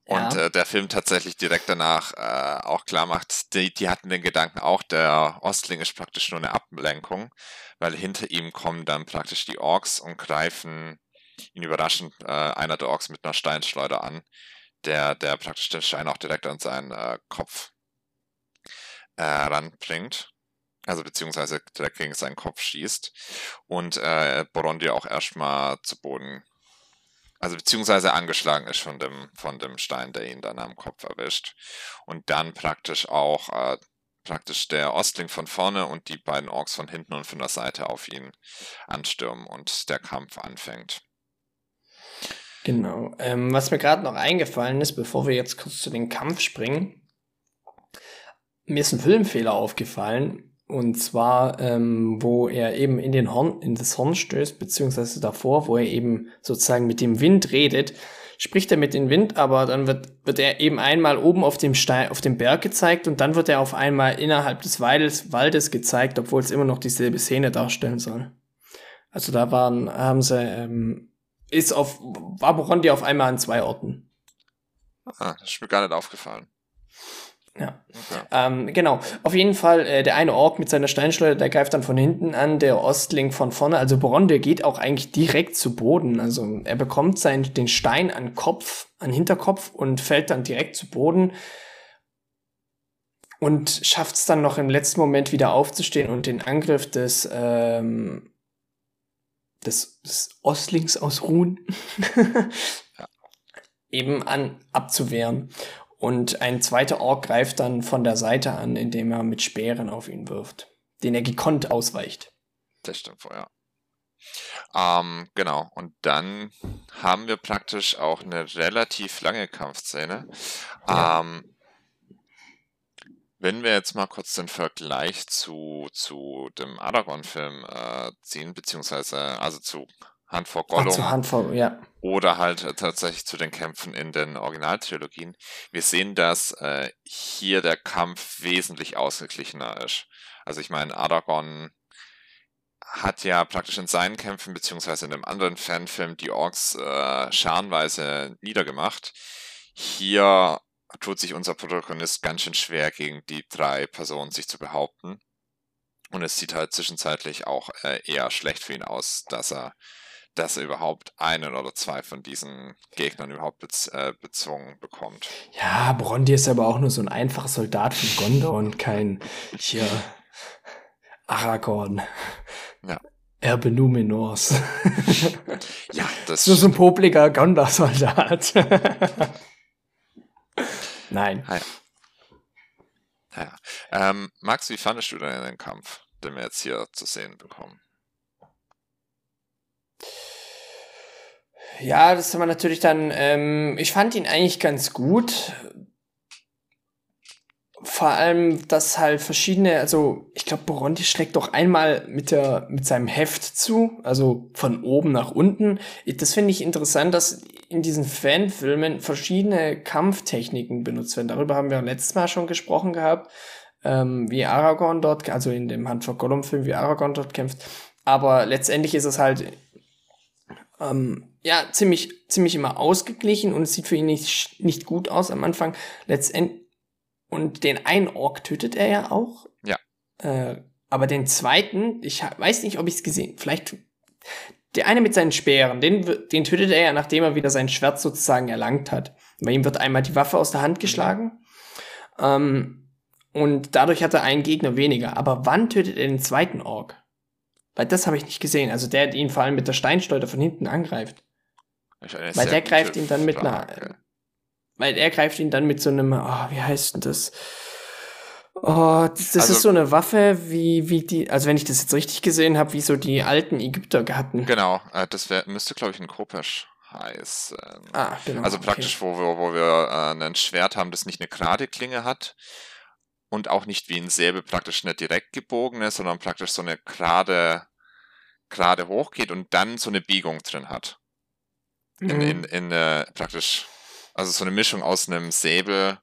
Und ja. äh, der Film tatsächlich direkt danach äh, auch klar macht, die, die hatten den Gedanken auch, der Ostling ist praktisch nur eine Ablenkung, weil hinter ihm kommen dann praktisch die Orks und greifen ihn überraschend äh, einer der Orks mit einer Steinschleuder an, der, der praktisch den Stein auch direkt an seinen äh, Kopf äh, ranbringt. Also beziehungsweise direkt gegen seinen Kopf schießt und äh, Borondi auch erstmal zu Boden also beziehungsweise angeschlagen ist von dem, von dem Stein, der ihn dann am Kopf erwischt. Und dann praktisch auch äh, praktisch der Ostling von vorne und die beiden Orks von hinten und von der Seite auf ihn anstürmen und der Kampf anfängt. Genau. Ähm, was mir gerade noch eingefallen ist, bevor wir jetzt kurz zu den Kampf springen, mir ist ein Filmfehler aufgefallen. Und zwar, ähm, wo er eben in den Horn, in das Horn stößt, beziehungsweise davor, wo er eben sozusagen mit dem Wind redet, spricht er mit dem Wind, aber dann wird, wird er eben einmal oben auf dem Stein, auf dem Berg gezeigt und dann wird er auf einmal innerhalb des Waldes, Waldes gezeigt, obwohl es immer noch dieselbe Szene darstellen soll. Also da waren, haben sie, ähm, ist auf, war Borondi auf einmal an zwei Orten. Ah, das ist mir gar nicht aufgefallen. Ja. Okay. Ähm, genau. Auf jeden Fall, äh, der eine Ork mit seiner Steinschleuder, der greift dann von hinten an, der Ostling von vorne. Also Boron, der geht auch eigentlich direkt zu Boden. Also er bekommt seinen, den Stein an Kopf, an Hinterkopf und fällt dann direkt zu Boden und schafft es dann noch im letzten Moment wieder aufzustehen und den Angriff des, ähm, des, des Ostlings aus Ruhen eben an abzuwehren. Und ein zweiter Ork greift dann von der Seite an, indem er mit Speeren auf ihn wirft, den er gekonnt ausweicht. Das stimmt vorher. Ähm, genau, und dann haben wir praktisch auch eine relativ lange Kampfszene. Ja. Ähm, wenn wir jetzt mal kurz den Vergleich zu, zu dem Aragorn-Film äh, ziehen, beziehungsweise also zu Hand vor Gollum. Ach, zu Hand vor, ja. Oder halt äh, tatsächlich zu den Kämpfen in den Originaltrilogien. Wir sehen, dass äh, hier der Kampf wesentlich ausgeglichener ist. Also ich meine, Aragorn hat ja praktisch in seinen Kämpfen, beziehungsweise in einem anderen Fanfilm, die Orks äh, scharenweise niedergemacht. Hier tut sich unser Protagonist ganz schön schwer, gegen die drei Personen sich zu behaupten. Und es sieht halt zwischenzeitlich auch äh, eher schlecht für ihn aus, dass er, dass er überhaupt einen oder zwei von diesen Gegnern überhaupt bez äh, bezwungen bekommt. Ja, Brondi ist aber auch nur so ein einfacher Soldat von Gondor und kein hier Aragorn. Ja. Erbe Numenors. ja, das. Nur so ein popliger Gondor-Soldat. Nein. Ja. ja. Ähm, Max, wie fandest du denn den Kampf, den wir jetzt hier zu sehen bekommen? Ja, das haben wir natürlich dann, ähm, ich fand ihn eigentlich ganz gut vor allem, dass halt verschiedene, also ich glaube, Boronti schlägt doch einmal mit der mit seinem Heft zu, also von oben nach unten. Das finde ich interessant, dass in diesen Fanfilmen verschiedene Kampftechniken benutzt werden. Darüber haben wir letztes Mal schon gesprochen gehabt, ähm, wie Aragorn dort, also in dem Hand for Gollum Film, wie Aragorn dort kämpft. Aber letztendlich ist es halt ähm, ja ziemlich ziemlich immer ausgeglichen und es sieht für ihn nicht nicht gut aus am Anfang. Letztendlich und den einen Ork tötet er ja auch. Ja. Äh, aber den zweiten, ich weiß nicht, ob ich es gesehen, vielleicht der eine mit seinen Speeren, den, den tötet er ja, nachdem er wieder sein Schwert sozusagen erlangt hat. Bei ihm wird einmal die Waffe aus der Hand geschlagen. Ähm, und dadurch hat er einen Gegner weniger. Aber wann tötet er den zweiten Ork? Weil das habe ich nicht gesehen. Also der, der ihn vor allem mit der Steinsteuer von hinten angreift. Weil der greift ihn dann mit einer, weil er greift ihn dann mit so einem, oh, wie heißt denn das? Oh, das, das also, ist so eine Waffe, wie, wie die, also wenn ich das jetzt richtig gesehen habe, wie so die alten Ägypter hatten. Genau, äh, das wär, müsste, glaube ich, ein Kopesh heißen. Ah, genau. Also praktisch, okay. wo wir, wo wir äh, ein Schwert haben, das nicht eine gerade Klinge hat und auch nicht wie ein Säbel praktisch nicht direkt gebogen ist, sondern praktisch so eine gerade, gerade hochgeht und dann so eine Biegung drin hat. Mhm. In, in, in äh, praktisch also so eine Mischung aus einem Säbel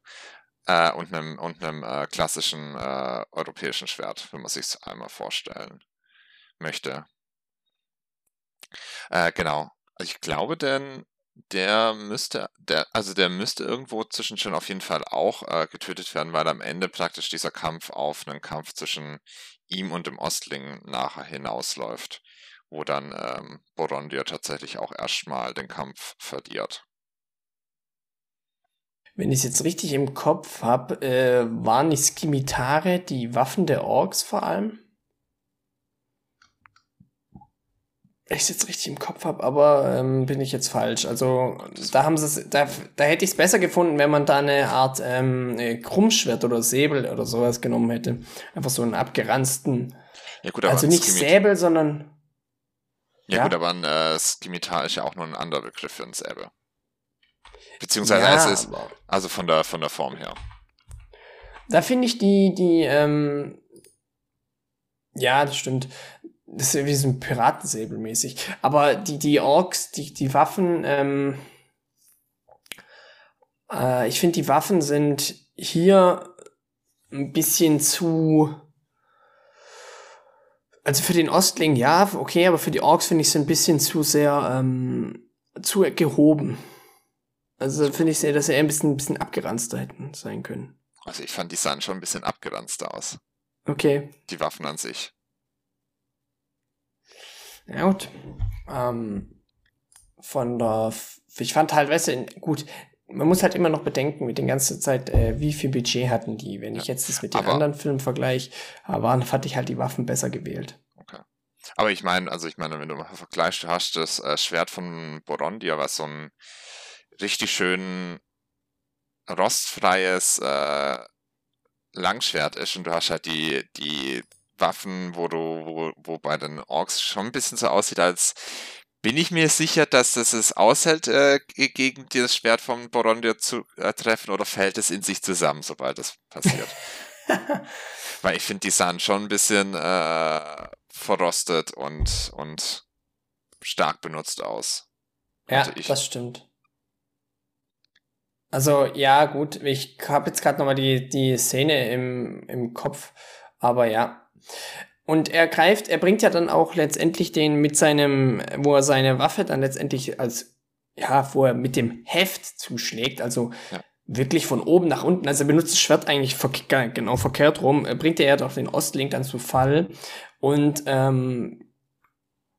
äh, und einem, und einem äh, klassischen äh, europäischen Schwert, wenn man sich einmal vorstellen möchte. Äh, genau. Ich glaube denn, der müsste, der, also der müsste irgendwo zwischen schon auf jeden Fall auch äh, getötet werden, weil am Ende praktisch dieser Kampf auf einen Kampf zwischen ihm und dem Ostling nachher hinausläuft, wo dann ähm, Borondir tatsächlich auch erstmal den Kampf verliert wenn ich es jetzt richtig im Kopf habe, äh, waren die Skimitare die Waffen der Orks vor allem? ich es jetzt richtig im Kopf habe, aber ähm, bin ich jetzt falsch. Also da haben sie da, da hätte ich es besser gefunden, wenn man da eine Art ähm, Krummschwert oder Säbel oder sowas genommen hätte. Einfach so einen abgeranzten. Ja, gut, also nicht Skimit Säbel, sondern. Ja, ja, gut, aber ein äh, Skimitar ist ja auch nur ein anderer Begriff für ein Säbel. Beziehungsweise ja, es ist, also von der, von der Form her. Da finde ich die, die, ähm, ja, das stimmt. Das ist wie so ein Piratensäbel mäßig. Aber die, die Orks, die, die Waffen, ähm, äh, ich finde, die Waffen sind hier ein bisschen zu, also für den Ostling ja, okay, aber für die Orks finde ich es ein bisschen zu sehr, ähm, zu gehoben. Also finde ich sehr, dass er ein bisschen, ein bisschen abgeranzter hätten sein können. Also ich fand, die sahen schon ein bisschen abgeranzt aus. Okay. Die Waffen an sich. Ja gut. Ähm, von der, ich fand halt, weißt du, gut, man muss halt immer noch bedenken mit den ganzen Zeit, äh, wie viel Budget hatten die. Wenn ja. ich jetzt das mit den Aber anderen Filmen vergleiche, waren, fand ich halt die Waffen besser gewählt. Okay. Aber ich meine, also ich meine, wenn du mal vergleichst, du hast das äh, Schwert von Borondia, was so ein richtig schön rostfreies äh, Langschwert ist und du hast halt die, die Waffen, wo du, wo, wo bei den Orks schon ein bisschen so aussieht, als bin ich mir sicher, dass das es aushält, äh, gegen das Schwert von Borondir zu äh, treffen oder fällt es in sich zusammen, sobald das passiert? Weil ich finde, die sahen schon ein bisschen äh, verrostet und, und stark benutzt aus. Ja, das stimmt. Also ja, gut, ich habe jetzt gerade nochmal die, die Szene im, im Kopf, aber ja. Und er greift, er bringt ja dann auch letztendlich den mit seinem, wo er seine Waffe dann letztendlich als, ja, wo er mit dem Heft zuschlägt, also ja. wirklich von oben nach unten, also er benutzt das Schwert eigentlich ver genau verkehrt rum, bringt er ja doch den Ostlink dann zu Fall. Und ähm,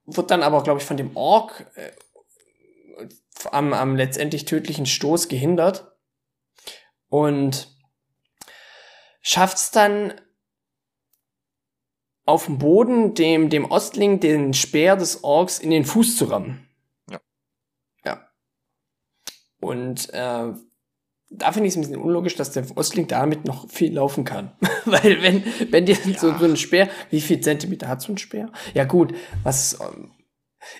wird dann aber, glaube ich, von dem Ork äh, am, am letztendlich tödlichen Stoß gehindert. Und schafft es dann auf dem Boden dem, dem Ostling den Speer des Orks in den Fuß zu rammen. Ja. Ja. Und äh, da finde ich es ein bisschen unlogisch, dass der Ostling damit noch viel laufen kann. Weil wenn, wenn dir ja. so, so ein Speer, wie viel Zentimeter hat so ein Speer? Ja gut, was ähm,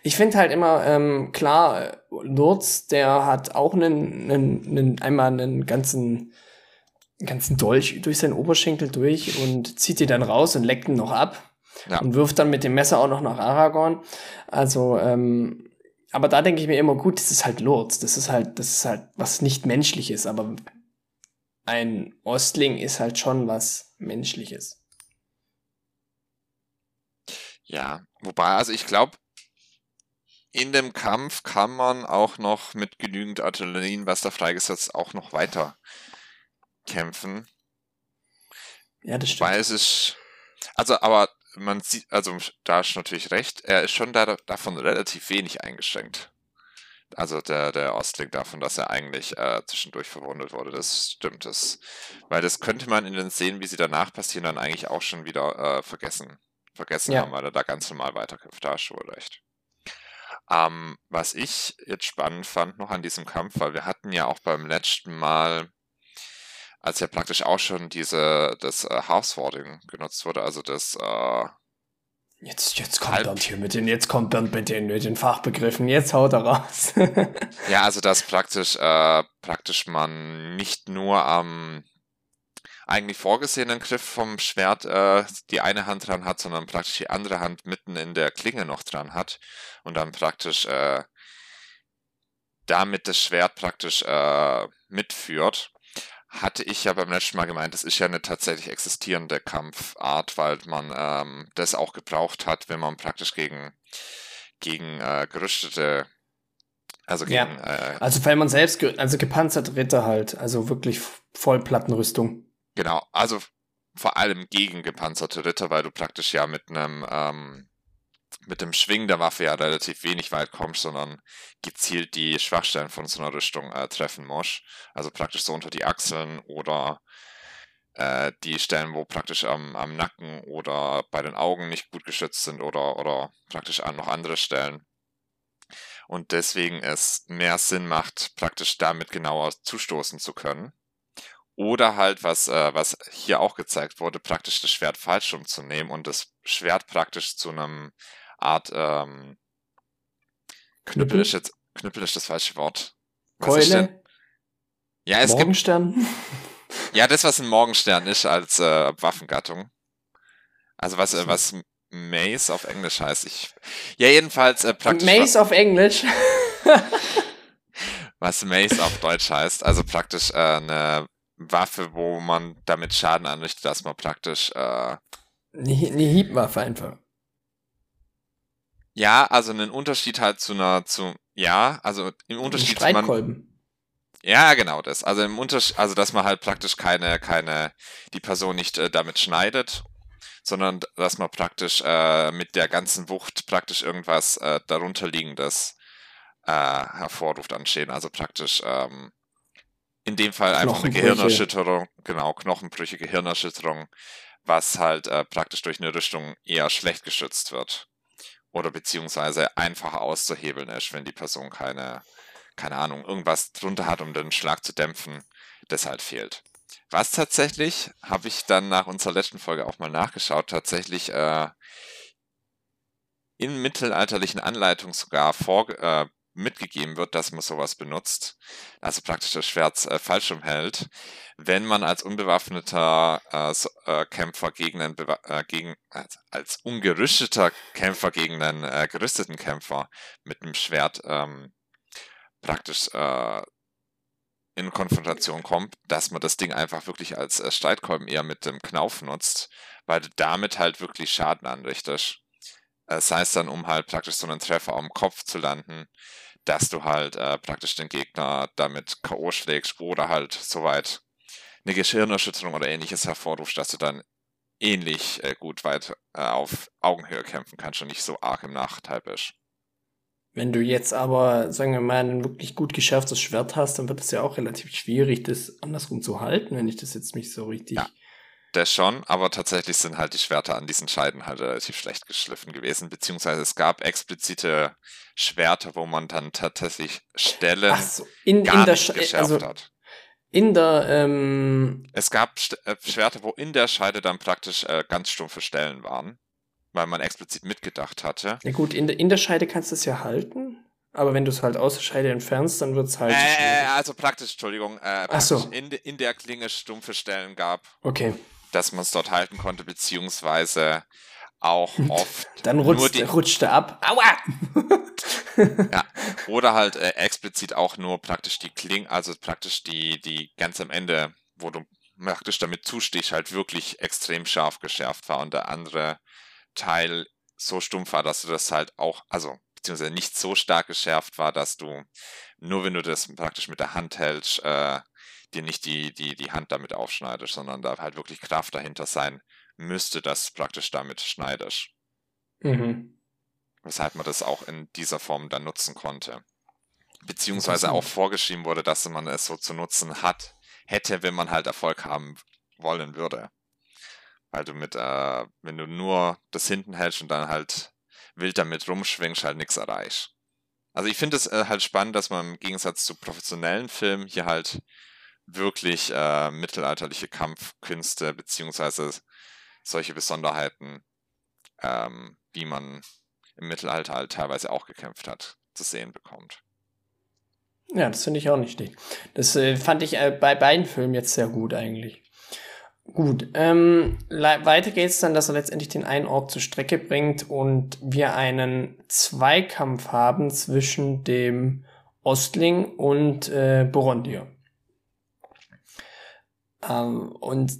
ich finde halt immer, ähm, klar, Lurz, der hat auch einen, einen, einen, einmal einen ganzen, ganzen Dolch durch seinen Oberschenkel durch und zieht die dann raus und leckt ihn noch ab. Ja. Und wirft dann mit dem Messer auch noch nach Aragorn. Also, ähm, aber da denke ich mir immer, gut, das ist halt Lurz. Das ist halt, das ist halt was nicht menschliches, aber ein Ostling ist halt schon was Menschliches. Ja, wobei, also ich glaube, in dem Kampf kann man auch noch mit genügend Artillerien, was da freigesetzt, auch noch weiter kämpfen. Ja, das stimmt. Weil es ist, also, aber man sieht, also da ist natürlich recht, er ist schon da, davon relativ wenig eingeschränkt. Also der, der Ostling davon, dass er eigentlich äh, zwischendurch verwundet wurde, das stimmt. Das, weil das könnte man in den Szenen, wie sie danach passieren, dann eigentlich auch schon wieder äh, vergessen, vergessen ja. haben, weil er da ganz normal weiterkämpft. Da hast du wohl recht. Ähm, was ich jetzt spannend fand noch an diesem Kampf, weil wir hatten ja auch beim letzten Mal, als ja praktisch auch schon diese, das äh, Housewarding genutzt wurde, also das äh, Jetzt, jetzt kommt Bernd hier mit den, jetzt kommt Bernd mit den, mit den Fachbegriffen, jetzt haut er raus. ja, also dass praktisch, äh, praktisch man nicht nur am eigentlich vorgesehenen Griff vom Schwert äh, die eine Hand dran hat, sondern praktisch die andere Hand mitten in der Klinge noch dran hat und dann praktisch äh, damit das Schwert praktisch äh, mitführt. Hatte ich ja beim letzten Mal gemeint, das ist ja eine tatsächlich existierende Kampfart, weil man ähm, das auch gebraucht hat, wenn man praktisch gegen, gegen äh, gerüstete also gegen, ja. äh, also wenn man selbst, also gepanzerte Ritter halt, also wirklich Vollplattenrüstung. Genau, also vor allem gegen gepanzerte Ritter, weil du praktisch ja mit einem ähm, mit dem Schwingen der Waffe ja relativ wenig weit kommst, sondern gezielt die Schwachstellen von so einer Rüstung äh, treffen musst. Also praktisch so unter die Achseln oder äh, die Stellen, wo praktisch am, am Nacken oder bei den Augen nicht gut geschützt sind oder, oder praktisch an noch andere Stellen. Und deswegen es mehr Sinn macht, praktisch damit genauer zustoßen zu können. Oder halt, was, äh, was hier auch gezeigt wurde, praktisch das Schwert falsch umzunehmen und das Schwert praktisch zu einem Art ähm, Knüppel ist jetzt Knüppel ist das falsche Wort. Was Keule? Ja, es Morgenstern? gibt. Ja, das, was ein Morgenstern ist als äh, Waffengattung. Also was, äh, was Mace auf Englisch heißt. Ich, ja, jedenfalls äh, praktisch. Mace auf Englisch. was Mace auf Deutsch heißt. Also praktisch äh, eine Waffe, wo man damit Schaden anrichtet, dass man praktisch. Äh, eine, eine Hiebwaffe einfach. Ja, also einen Unterschied halt zu einer, zu, ja, also im Unterschied zu man, Ja, genau das. Also im Unterschied, also dass man halt praktisch keine, keine, die Person nicht äh, damit schneidet, sondern dass man praktisch äh, mit der ganzen Wucht praktisch irgendwas äh, darunterliegendes äh, hervorruft an Schäden. Also praktisch ähm, in dem Fall einfach eine Gehirnerschütterung, genau, Knochenbrüche, Gehirnerschütterung, was halt äh, praktisch durch eine Rüstung eher schlecht geschützt wird. Oder beziehungsweise einfacher auszuhebeln ist, wenn die Person keine, keine Ahnung, irgendwas drunter hat, um den Schlag zu dämpfen, das halt fehlt. Was tatsächlich, habe ich dann nach unserer letzten Folge auch mal nachgeschaut, tatsächlich äh, in mittelalterlichen Anleitungen sogar vor, äh, mitgegeben wird, dass man sowas benutzt, also praktisch das Schwert äh, falsch umhält, wenn man als unbewaffneter äh, so, äh, Kämpfer gegen einen, äh, gegen, als, als ungerüsteter Kämpfer gegen einen äh, gerüsteten Kämpfer mit einem Schwert ähm, praktisch äh, in Konfrontation kommt, dass man das Ding einfach wirklich als Streitkolben eher mit dem Knauf nutzt, weil du damit halt wirklich Schaden anrichtest. Sei es dann, um halt praktisch so einen Treffer am Kopf zu landen, dass du halt äh, praktisch den Gegner damit K.O. schlägst oder halt soweit eine Geschirnerschütterung oder ähnliches hervorrufst, dass du dann ähnlich äh, gut weit äh, auf Augenhöhe kämpfen kannst und nicht so arg im Nachteil bist. Wenn du jetzt aber, sagen wir mal, ein wirklich gut geschärftes Schwert hast, dann wird es ja auch relativ schwierig, das andersrum zu halten, wenn ich das jetzt nicht so richtig. Ja, das schon, aber tatsächlich sind halt die Schwerter an diesen Scheiden halt relativ schlecht geschliffen gewesen, beziehungsweise es gab explizite Schwerter, wo man dann tatsächlich Stellen so, in, gar in der nicht geschärft also, hat. In der, ähm Es gab äh, Schwerter, wo in der Scheide dann praktisch äh, ganz stumpfe Stellen waren weil man explizit mitgedacht hatte. Ja gut, in, de, in der Scheide kannst du es ja halten, aber wenn du es halt aus der Scheide entfernst, dann wird es halt. Äh, also praktisch, Entschuldigung, äh, Ach so. in, in der Klinge stumpfe Stellen gab. Okay. Dass man es dort halten konnte, beziehungsweise auch oft. Dann rutscht, die, rutschte ab. Aua! ja. Oder halt äh, explizit auch nur praktisch die Klinge, also praktisch die, die ganz am Ende, wo du praktisch damit zustehst, halt wirklich extrem scharf geschärft war und der andere Teil so stumpf war, dass du das halt auch, also beziehungsweise nicht so stark geschärft war, dass du nur wenn du das praktisch mit der Hand hältst, äh, dir nicht die, die, die Hand damit aufschneidest, sondern da halt wirklich Kraft dahinter sein müsste, dass praktisch damit schneidest. Mhm. Weshalb man das auch in dieser Form dann nutzen konnte. Beziehungsweise auch vorgeschrieben wurde, dass man es so zu nutzen hat, hätte, wenn man halt Erfolg haben wollen würde. Weil du mit, äh, wenn du nur das hinten hältst und dann halt wild damit rumschwingst, halt nichts erreichst. Also ich finde es äh, halt spannend, dass man im Gegensatz zu professionellen Filmen hier halt wirklich äh, mittelalterliche Kampfkünste beziehungsweise solche Besonderheiten, ähm, wie man im Mittelalter halt teilweise auch gekämpft hat, zu sehen bekommt. Ja, das finde ich auch nicht schlecht. Das äh, fand ich äh, bei beiden Filmen jetzt sehr gut eigentlich. Gut, ähm, weiter geht's dann, dass er letztendlich den einen Ork zur Strecke bringt und wir einen Zweikampf haben zwischen dem Ostling und äh, Borondir. Ähm, und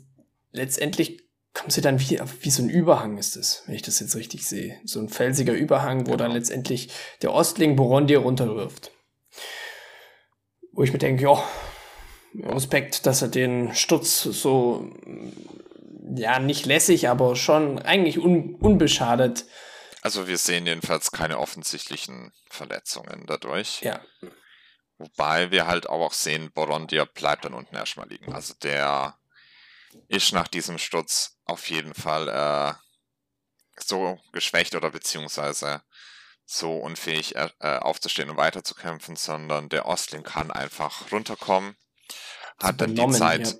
letztendlich kommen sie dann wie, wie so ein Überhang ist es, wenn ich das jetzt richtig sehe. So ein felsiger Überhang, wo genau. dann letztendlich der Ostling Borondir runterwirft. Wo ich mir denke, ja, Respekt, dass er den Sturz so, ja, nicht lässig, aber schon eigentlich un unbeschadet. Also wir sehen jedenfalls keine offensichtlichen Verletzungen dadurch. Ja. Wobei wir halt auch sehen, Borondia bleibt dann unten erstmal liegen. Also der ist nach diesem Sturz auf jeden Fall äh, so geschwächt oder beziehungsweise so unfähig äh, aufzustehen und weiterzukämpfen, sondern der Ostling kann einfach runterkommen, hat dann die Zeit, ja.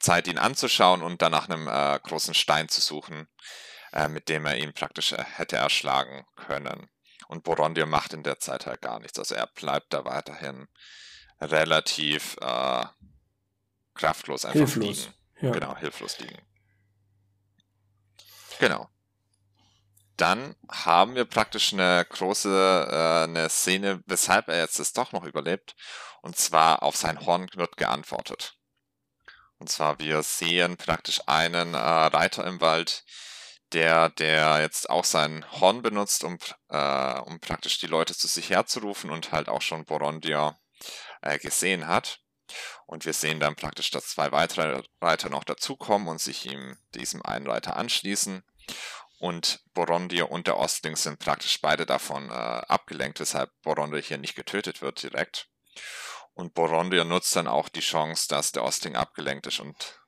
Zeit, ihn anzuschauen und dann nach einem äh, großen Stein zu suchen, äh, mit dem er ihn praktisch äh, hätte erschlagen können. Und Borondir macht in der Zeit halt gar nichts. Also er bleibt da weiterhin relativ äh, kraftlos einfach hilflos. liegen. Ja. Genau, hilflos liegen. Genau. Dann haben wir praktisch eine große äh, eine Szene, weshalb er jetzt das doch noch überlebt. Und zwar auf sein Horn wird geantwortet. Und zwar, wir sehen praktisch einen äh, Reiter im Wald, der, der jetzt auch sein Horn benutzt, um, äh, um praktisch die Leute zu sich herzurufen und halt auch schon Borondia äh, gesehen hat. Und wir sehen dann praktisch, dass zwei weitere Reiter noch dazukommen und sich ihm diesem einen Reiter anschließen. Und Borondir und der Ostling sind praktisch beide davon äh, abgelenkt, weshalb Borondir hier nicht getötet wird direkt. Und Borondir nutzt dann auch die Chance, dass der Ostling abgelenkt ist und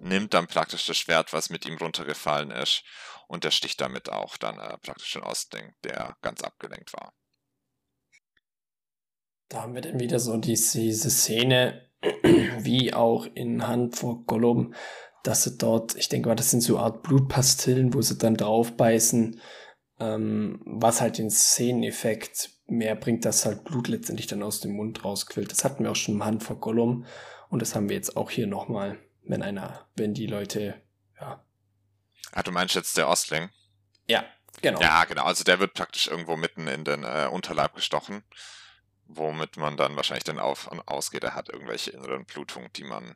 nimmt dann praktisch das Schwert, was mit ihm runtergefallen ist, und er sticht damit auch dann äh, praktisch den Ostling, der ganz abgelenkt war. Da haben wir dann wieder so diese, Szene, wie auch in Hand vor Gollum, dass sie dort, ich denke mal, das sind so Art Blutpastillen, wo sie dann drauf beißen, ähm, was halt den Szeneneffekt mehr bringt, dass halt Blut letztendlich dann aus dem Mund rausquillt. Das hatten wir auch schon im Hand vor Gollum und das haben wir jetzt auch hier nochmal, wenn einer, wenn die Leute, ja. Ah, du meinst jetzt der Ostling? Ja, genau. Ja, genau. Also der wird praktisch irgendwo mitten in den äh, Unterleib gestochen, womit man dann wahrscheinlich dann auf, ausgeht, er hat irgendwelche inneren Blutungen, die man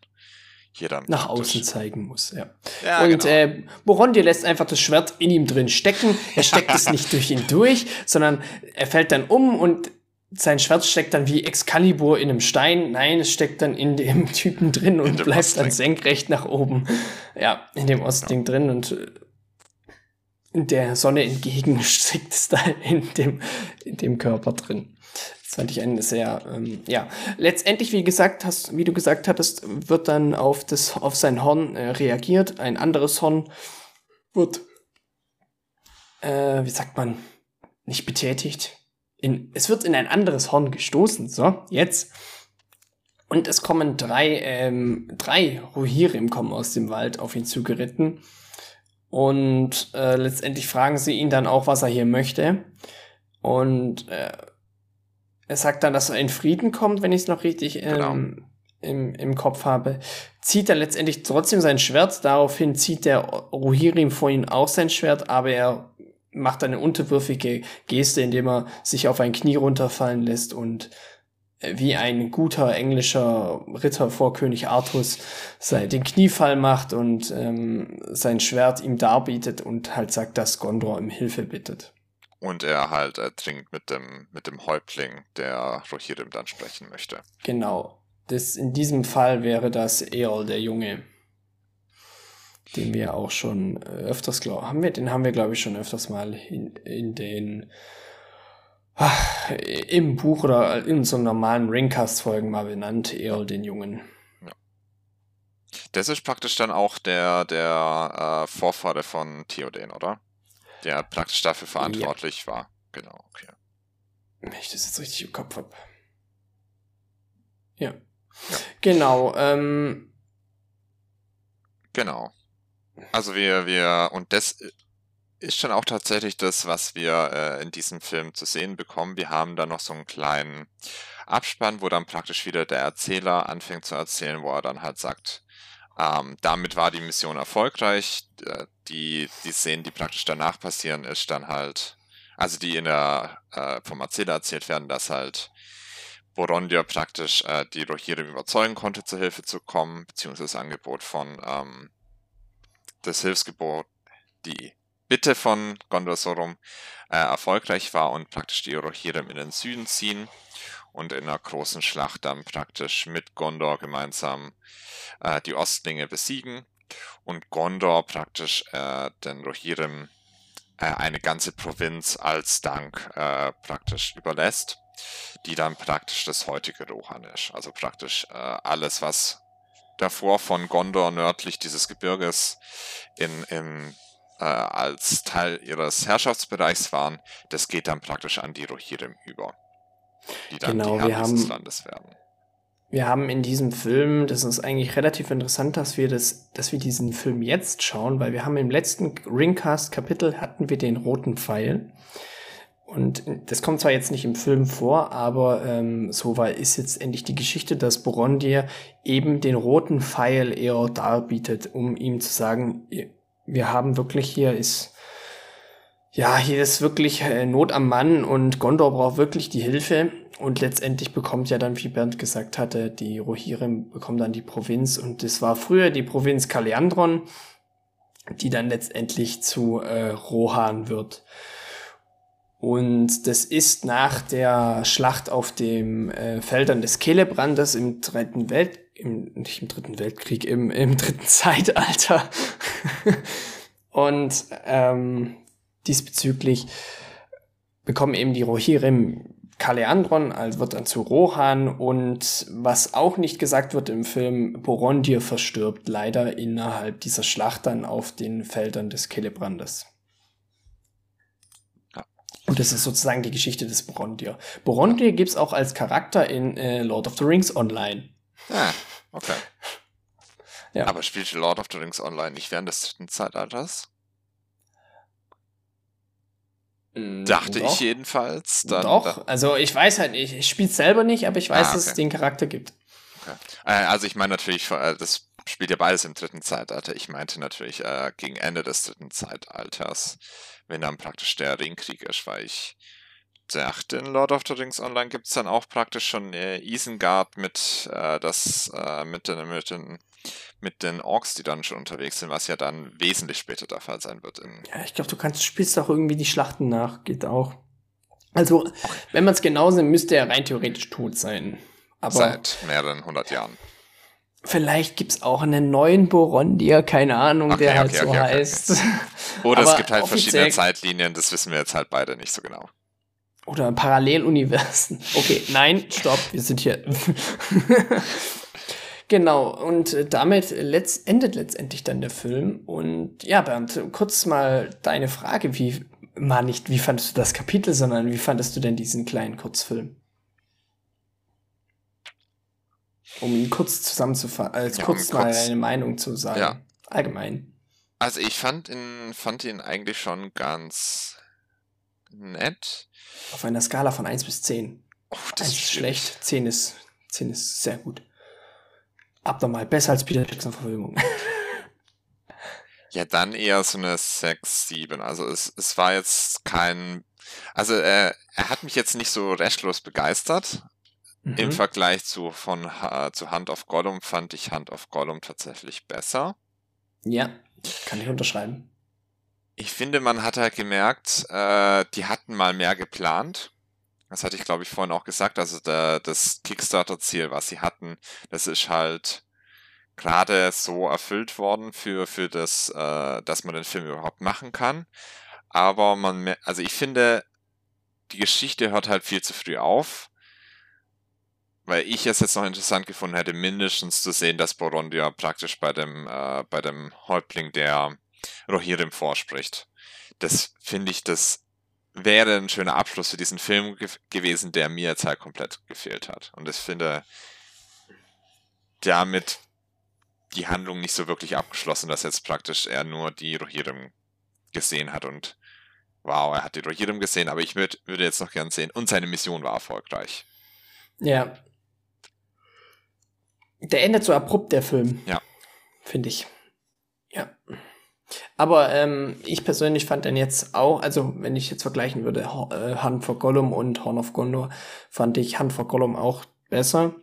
hier dann nach außen zeigen muss. Ja. ja und genau. äh, Borondir lässt einfach das Schwert in ihm drin stecken. Er steckt es nicht durch ihn durch, sondern er fällt dann um und sein Schwert steckt dann wie Excalibur in einem Stein. Nein, es steckt dann in dem Typen drin und bleibt Ostling. dann senkrecht nach oben. Ja, in dem Ostding ja. drin und äh, der Sonne entgegen steckt es da in dem, in dem Körper drin. Das fand ich eine sehr, ähm, ja. Letztendlich, wie gesagt hast, wie du gesagt hattest, wird dann auf das, auf sein Horn äh, reagiert. Ein anderes Horn wird, äh, wie sagt man, nicht betätigt. In, es wird in ein anderes Horn gestoßen. So, jetzt. Und es kommen drei, ähm, drei Rohirrim kommen aus dem Wald auf ihn zugeritten. Und äh, letztendlich fragen sie ihn dann auch, was er hier möchte. Und äh, er sagt dann, dass er in Frieden kommt, wenn ich es noch richtig genau. ähm, im, im Kopf habe. Zieht er letztendlich trotzdem sein Schwert. Daraufhin zieht der Rohirrim vor ihm auch sein Schwert, aber er macht eine unterwürfige Geste, indem er sich auf ein Knie runterfallen lässt und äh, wie ein guter englischer Ritter vor König Artus den Kniefall macht und ähm, sein Schwert ihm darbietet und halt sagt, dass Gondor um Hilfe bittet. Und er halt ertrinkt mit dem, mit dem Häuptling, der Rohirrim dann sprechen möchte. Genau. Das, in diesem Fall wäre das Eol, der Junge. Den wir auch schon äh, öfters, glaube haben wir, den haben wir, glaube ich, schon öfters mal in, in den ach, im Buch oder in so normalen Ringcast-Folgen mal benannt, Eol, den Jungen. Ja. Das ist praktisch dann auch der, der äh, Vorfahre von Theoden, oder? der praktisch dafür verantwortlich ja. war. Genau, okay. Wenn ich das jetzt richtig im Kopf habe. Ja. ja. Genau. Ähm, genau. Also wir, wir, und das ist schon auch tatsächlich das, was wir äh, in diesem Film zu sehen bekommen. Wir haben da noch so einen kleinen Abspann, wo dann praktisch wieder der Erzähler anfängt zu erzählen, wo er dann halt sagt, ähm, damit war die Mission erfolgreich. Äh, die, die Szenen, die praktisch danach passieren, ist dann halt, also die in der äh, vom Erzähler erzählt werden, dass halt Borondia praktisch äh, die Rohirrim überzeugen konnte, zur Hilfe zu kommen, beziehungsweise das Angebot von ähm, das Hilfsgebot, die Bitte von Gondor Sorum äh, erfolgreich war und praktisch die Rohirrim in den Süden ziehen und in einer großen Schlacht dann praktisch mit Gondor gemeinsam äh, die Ostlinge besiegen und Gondor praktisch äh, den Rohirrim äh, eine ganze Provinz als Dank äh, praktisch überlässt, die dann praktisch das heutige Rohan ist. Also praktisch äh, alles, was davor von Gondor nördlich dieses Gebirges in, in äh, als Teil ihres Herrschaftsbereichs waren, das geht dann praktisch an die Rohirrim über die dann genau, die Herren haben, dieses Landes werden. Wir haben in diesem Film, das ist eigentlich relativ interessant, dass wir das, dass wir diesen Film jetzt schauen, weil wir haben im letzten Ringcast-Kapitel hatten wir den roten Pfeil. Und das kommt zwar jetzt nicht im Film vor, aber ähm, so war ist jetzt endlich die Geschichte, dass Borondir eben den roten Pfeil eher darbietet, um ihm zu sagen, wir haben wirklich hier ist ja, hier ist wirklich äh, Not am Mann und Gondor braucht wirklich die Hilfe. Und letztendlich bekommt ja dann, wie Bernd gesagt hatte, die Rohirrim bekommen dann die Provinz. Und das war früher die Provinz Kaleandron, die dann letztendlich zu äh, Rohan wird. Und das ist nach der Schlacht auf den äh, Feldern des Kelebrandes im dritten Welt, im, nicht im dritten Weltkrieg, im, im dritten Zeitalter. und ähm, diesbezüglich bekommen eben die Rohirrim Kaleandron, also wird dann zu Rohan und was auch nicht gesagt wird im Film, Borondir verstirbt leider innerhalb dieser Schlacht dann auf den Feldern des Kelebrandes. Und das ist sozusagen die Geschichte des Borondir. Borondir gibt's auch als Charakter in äh, Lord of the Rings Online. Ah, okay. Ja. Aber spielt Lord of the Rings Online nicht während des dritten Zeitalters? Mm, Dachte Doch. ich jedenfalls. Dann, Doch, dann also ich weiß halt nicht, ich spiele selber nicht, aber ich weiß, ah, okay. dass es den Charakter gibt. Okay. Äh, also ich meine natürlich, äh, das spielt ja beides im dritten Zeitalter. Ich meinte natürlich äh, gegen Ende des dritten Zeitalters, wenn dann praktisch der Ringkrieg ist, weil ich dachte, in Lord of the Rings Online gibt es dann auch praktisch schon äh, Isengard mit, äh, das, äh, mit, den, mit den mit den Orks, die dann schon unterwegs sind, was ja dann wesentlich später der Fall sein wird. ja, ich glaube, du kannst spielst auch irgendwie die Schlachten nach, geht auch. Also, wenn man es genau nimmt, müsste er rein theoretisch tot sein. Aber Seit mehreren hundert Jahren. Vielleicht gibt es auch einen neuen Borondir, keine Ahnung, okay, der halt okay, so okay, heißt. Oder es gibt halt verschiedene Zeitlinien, das wissen wir jetzt halt beide nicht so genau. Oder Paralleluniversen. Okay, nein, stopp, wir sind hier. Genau, und damit letzt, endet letztendlich dann der Film. Und ja, Bernd, kurz mal deine Frage, wie, mal nicht, wie fandest du das Kapitel, sondern wie fandest du denn diesen kleinen Kurzfilm? Um ihn kurz zusammenzufassen, als ja, kurz um mal kurz, eine Meinung zu sagen. Ja. Allgemein. Also ich fand ihn, fand ihn eigentlich schon ganz nett. Auf einer Skala von 1 bis 10. Oh, das 1 ist schlecht, 10 ist, 10 ist sehr gut abnormal. Besser als Peter Jackson-Verfilmung. ja, dann eher so eine 6, 7. Also es, es war jetzt kein. Also äh, er hat mich jetzt nicht so restlos begeistert. Mhm. Im Vergleich zu, von, zu Hand of Gollum fand ich Hand of Gollum tatsächlich besser. Ja, kann ich unterschreiben. Ich finde, man hat halt gemerkt, äh, die hatten mal mehr geplant. Das hatte ich, glaube ich, vorhin auch gesagt. Also der, das Kickstarter-Ziel, was sie hatten, das ist halt gerade so erfüllt worden für, für das, äh, dass man den Film überhaupt machen kann. Aber man, also ich finde, die Geschichte hört halt viel zu früh auf. Weil ich es jetzt noch interessant gefunden hätte, mindestens zu sehen, dass Borondia praktisch bei dem, äh, bei dem Häuptling der Rohirrim vorspricht. Das finde ich, das wäre ein schöner Abschluss für diesen Film ge gewesen, der mir jetzt halt komplett gefehlt hat. Und ich finde, damit die Handlung nicht so wirklich abgeschlossen, dass jetzt praktisch er nur die Rohirrim gesehen hat und wow, er hat die Rohirrim gesehen, aber ich würd, würde jetzt noch gern sehen und seine Mission war erfolgreich. Ja. Der endet so abrupt, der Film. Ja. Finde ich. Ja. Aber ähm, ich persönlich fand den jetzt auch, also wenn ich jetzt vergleichen würde, äh, Hand for Gollum und Horn of Gondor, fand ich Hand for Gollum auch besser.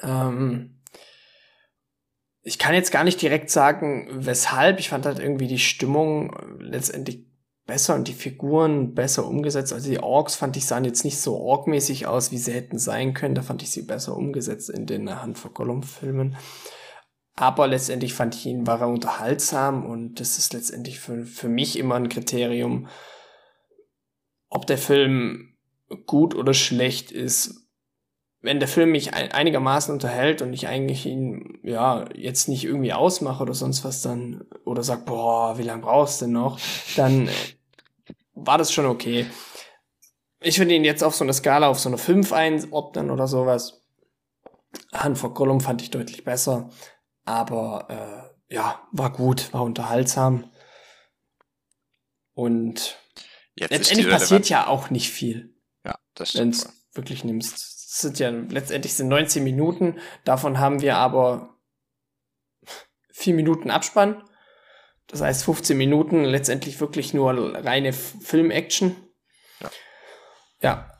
Ähm, ich kann jetzt gar nicht direkt sagen, weshalb. Ich fand halt irgendwie die Stimmung letztendlich besser und die Figuren besser umgesetzt. Also die Orks fand ich sahen jetzt nicht so orkmäßig aus, wie sie hätten sein können. Da fand ich sie besser umgesetzt in den Hand for Gollum Filmen. Aber letztendlich fand ich ihn, war er unterhaltsam und das ist letztendlich für, für mich immer ein Kriterium, ob der Film gut oder schlecht ist. Wenn der Film mich einigermaßen unterhält und ich eigentlich ihn, ja, jetzt nicht irgendwie ausmache oder sonst was dann, oder sag, boah, wie lange brauchst du denn noch, dann war das schon okay. Ich würde ihn jetzt auf so eine Skala auf so eine 5 einordnen oder sowas. Hand vor Gollum fand ich deutlich besser. Aber äh, ja, war gut, war unterhaltsam. Und Jetzt letztendlich passiert ja auch nicht viel. Ja, das stimmt. Wenn du wirklich nimmst. Es sind ja letztendlich sind 19 Minuten. Davon haben wir aber vier Minuten Abspann. Das heißt 15 Minuten letztendlich wirklich nur reine Film-Action. Ja. ja.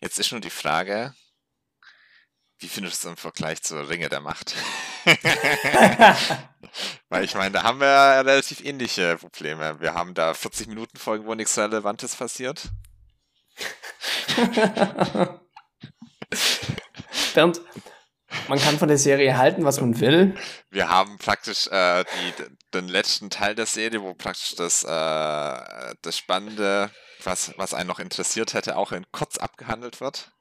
Jetzt ist nur die Frage, wie findest du es im Vergleich zur Ringe der Macht? Weil ich meine, da haben wir relativ ähnliche Probleme. Wir haben da 40 Minuten Folgen, wo nichts Relevantes passiert. Bernd, man kann von der Serie halten, was man will. Wir haben praktisch äh, die, den letzten Teil der Serie, wo praktisch das, äh, das Spannende, was, was einen noch interessiert hätte, auch in kurz abgehandelt wird.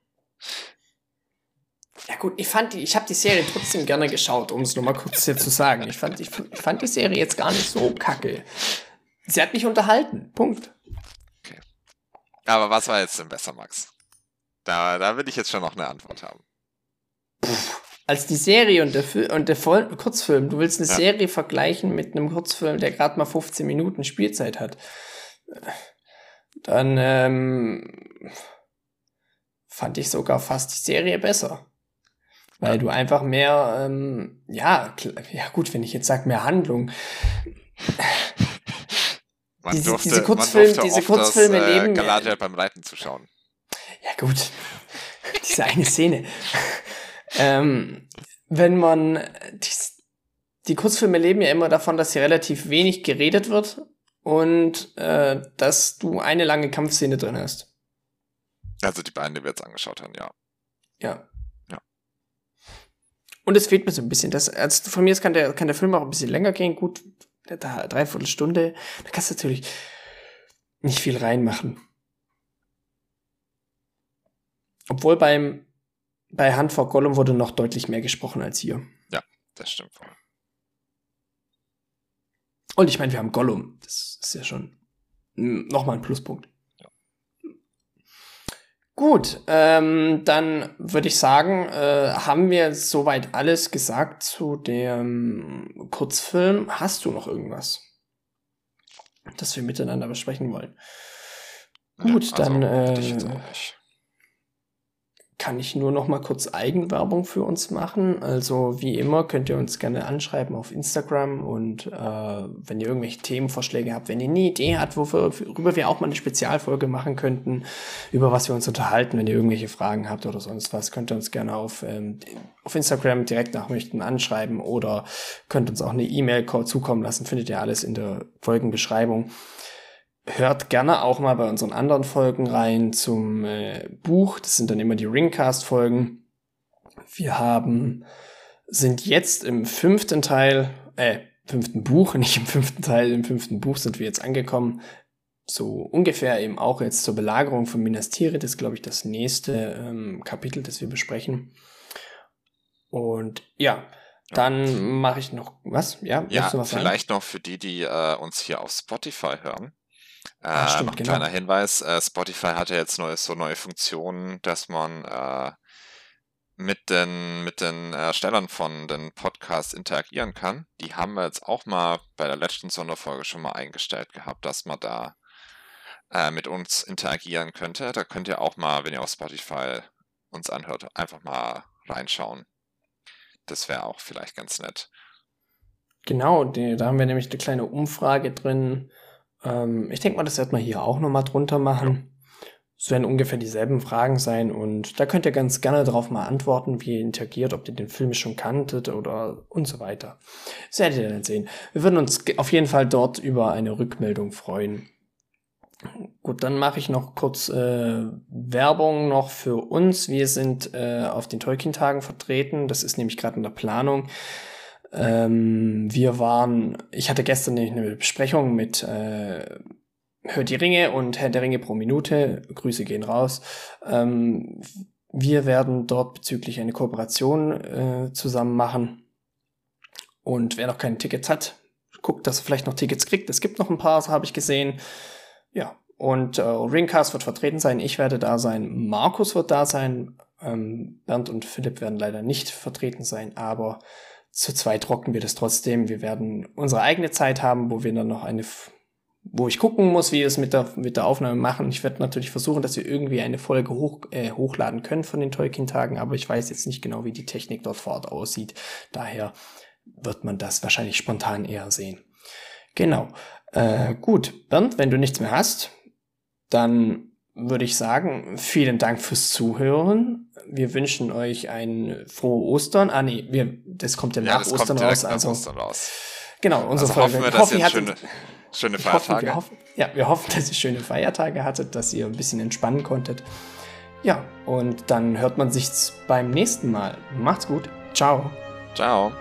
Ja gut, ich fand die, ich habe die Serie trotzdem gerne geschaut, um es nur mal kurz hier zu sagen. Ich fand, ich, ich fand die Serie jetzt gar nicht so kacke. Sie hat mich unterhalten. Punkt. Okay. Aber was war jetzt denn besser, Max? Da, da will ich jetzt schon noch eine Antwort haben. Als die Serie und der, und der Voll Kurzfilm. Du willst eine ja. Serie vergleichen mit einem Kurzfilm, der gerade mal 15 Minuten Spielzeit hat. Dann ähm, fand ich sogar fast die Serie besser. Weil du einfach mehr, ähm, ja, ja gut, wenn ich jetzt sage, mehr Handlung. Man diese, durfte, diese, Kurzfilm, diese Kurzfilme das, äh, leben. Galadriel beim Reiten zuschauen. Ja, gut. diese eine Szene. Ähm, wenn man die, die Kurzfilme leben ja immer davon, dass hier relativ wenig geredet wird und äh, dass du eine lange Kampfszene drin hast. Also die beiden, die wir jetzt angeschaut haben, ja. Ja. Und es fehlt mir so ein bisschen. Das, also von mir kann der, kann der Film auch ein bisschen länger gehen. Gut, da, dreiviertel Stunde. Da kannst du natürlich nicht viel reinmachen. Obwohl beim, bei Hand vor Gollum wurde noch deutlich mehr gesprochen als hier. Ja, das stimmt voll. Und ich meine, wir haben Gollum. Das ist ja schon nochmal ein Pluspunkt. Gut, ähm, dann würde ich sagen, äh, haben wir soweit alles gesagt zu dem Kurzfilm. Hast du noch irgendwas, das wir miteinander besprechen wollen? Gut, ja, also, dann äh, kann ich nur noch mal kurz Eigenwerbung für uns machen. Also wie immer könnt ihr uns gerne anschreiben auf Instagram und äh, wenn ihr irgendwelche Themenvorschläge habt, wenn ihr eine Idee habt, worüber wir auch mal eine Spezialfolge machen könnten, über was wir uns unterhalten, wenn ihr irgendwelche Fragen habt oder sonst was, könnt ihr uns gerne auf, ähm, auf Instagram direkt nach möchten anschreiben oder könnt uns auch eine E-Mail zukommen lassen, findet ihr alles in der Folgenbeschreibung hört gerne auch mal bei unseren anderen Folgen rein zum äh, Buch. Das sind dann immer die Ringcast-Folgen. Wir haben, sind jetzt im fünften Teil, äh, fünften Buch, nicht im fünften Teil, im fünften Buch sind wir jetzt angekommen. So ungefähr eben auch jetzt zur Belagerung von Minas Tirith ist, glaube ich, das nächste ähm, Kapitel, das wir besprechen. Und ja, dann mache ich noch was. Ja, ja was vielleicht sagen? noch für die, die äh, uns hier auf Spotify hören. Äh, stimmt, genau. Kleiner Hinweis, äh, Spotify hat ja jetzt neue, so neue Funktionen, dass man äh, mit den, mit den Erstellern von den Podcasts interagieren kann. Die haben wir jetzt auch mal bei der letzten Sonderfolge schon mal eingestellt gehabt, dass man da äh, mit uns interagieren könnte. Da könnt ihr auch mal, wenn ihr auf Spotify uns anhört, einfach mal reinschauen. Das wäre auch vielleicht ganz nett. Genau, die, da haben wir nämlich eine kleine Umfrage drin, ähm, ich denke mal, das wird man hier auch nochmal drunter machen. Es werden ungefähr dieselben Fragen sein und da könnt ihr ganz gerne drauf mal antworten, wie ihr interagiert, ob ihr den Film schon kanntet oder und so weiter. Das werdet ihr dann sehen. Wir würden uns auf jeden Fall dort über eine Rückmeldung freuen. Gut, dann mache ich noch kurz äh, Werbung noch für uns. Wir sind äh, auf den Tolkien-Tagen vertreten. Das ist nämlich gerade in der Planung. Ähm, wir waren, ich hatte gestern eine Besprechung mit äh, Hört die Ringe und Herr der Ringe pro Minute. Grüße gehen raus. Ähm, wir werden dort bezüglich eine Kooperation äh, zusammen machen. Und wer noch keine Tickets hat, guckt, dass er vielleicht noch Tickets kriegt. Es gibt noch ein paar, habe ich gesehen. Ja, und äh, Ringcast wird vertreten sein. Ich werde da sein. Markus wird da sein. Ähm, Bernd und Philipp werden leider nicht vertreten sein, aber zu zweit rocken wir das trotzdem. Wir werden unsere eigene Zeit haben, wo wir dann noch eine, wo ich gucken muss, wie wir es mit der, mit der Aufnahme machen. Ich werde natürlich versuchen, dass wir irgendwie eine Folge hoch, äh, hochladen können von den Tolkien-Tagen, aber ich weiß jetzt nicht genau, wie die Technik dort vor Ort aussieht. Daher wird man das wahrscheinlich spontan eher sehen. Genau. Äh, gut, Bernd, wenn du nichts mehr hast, dann würde ich sagen, vielen Dank fürs Zuhören. Wir wünschen euch ein frohe Ostern. Ah nee, wir, das kommt ja, ja nach Ostern raus. also, Ostern raus. Genau, unsere Also Folge. hoffen wir, dass ihr schöne, schöne Feiertage. wir hoffen, ja, wir hoffen, dass ihr schöne Feiertage hattet, dass ihr ein bisschen entspannen konntet. Ja, und dann hört man sich beim nächsten Mal. Macht's gut. Ciao. Ciao.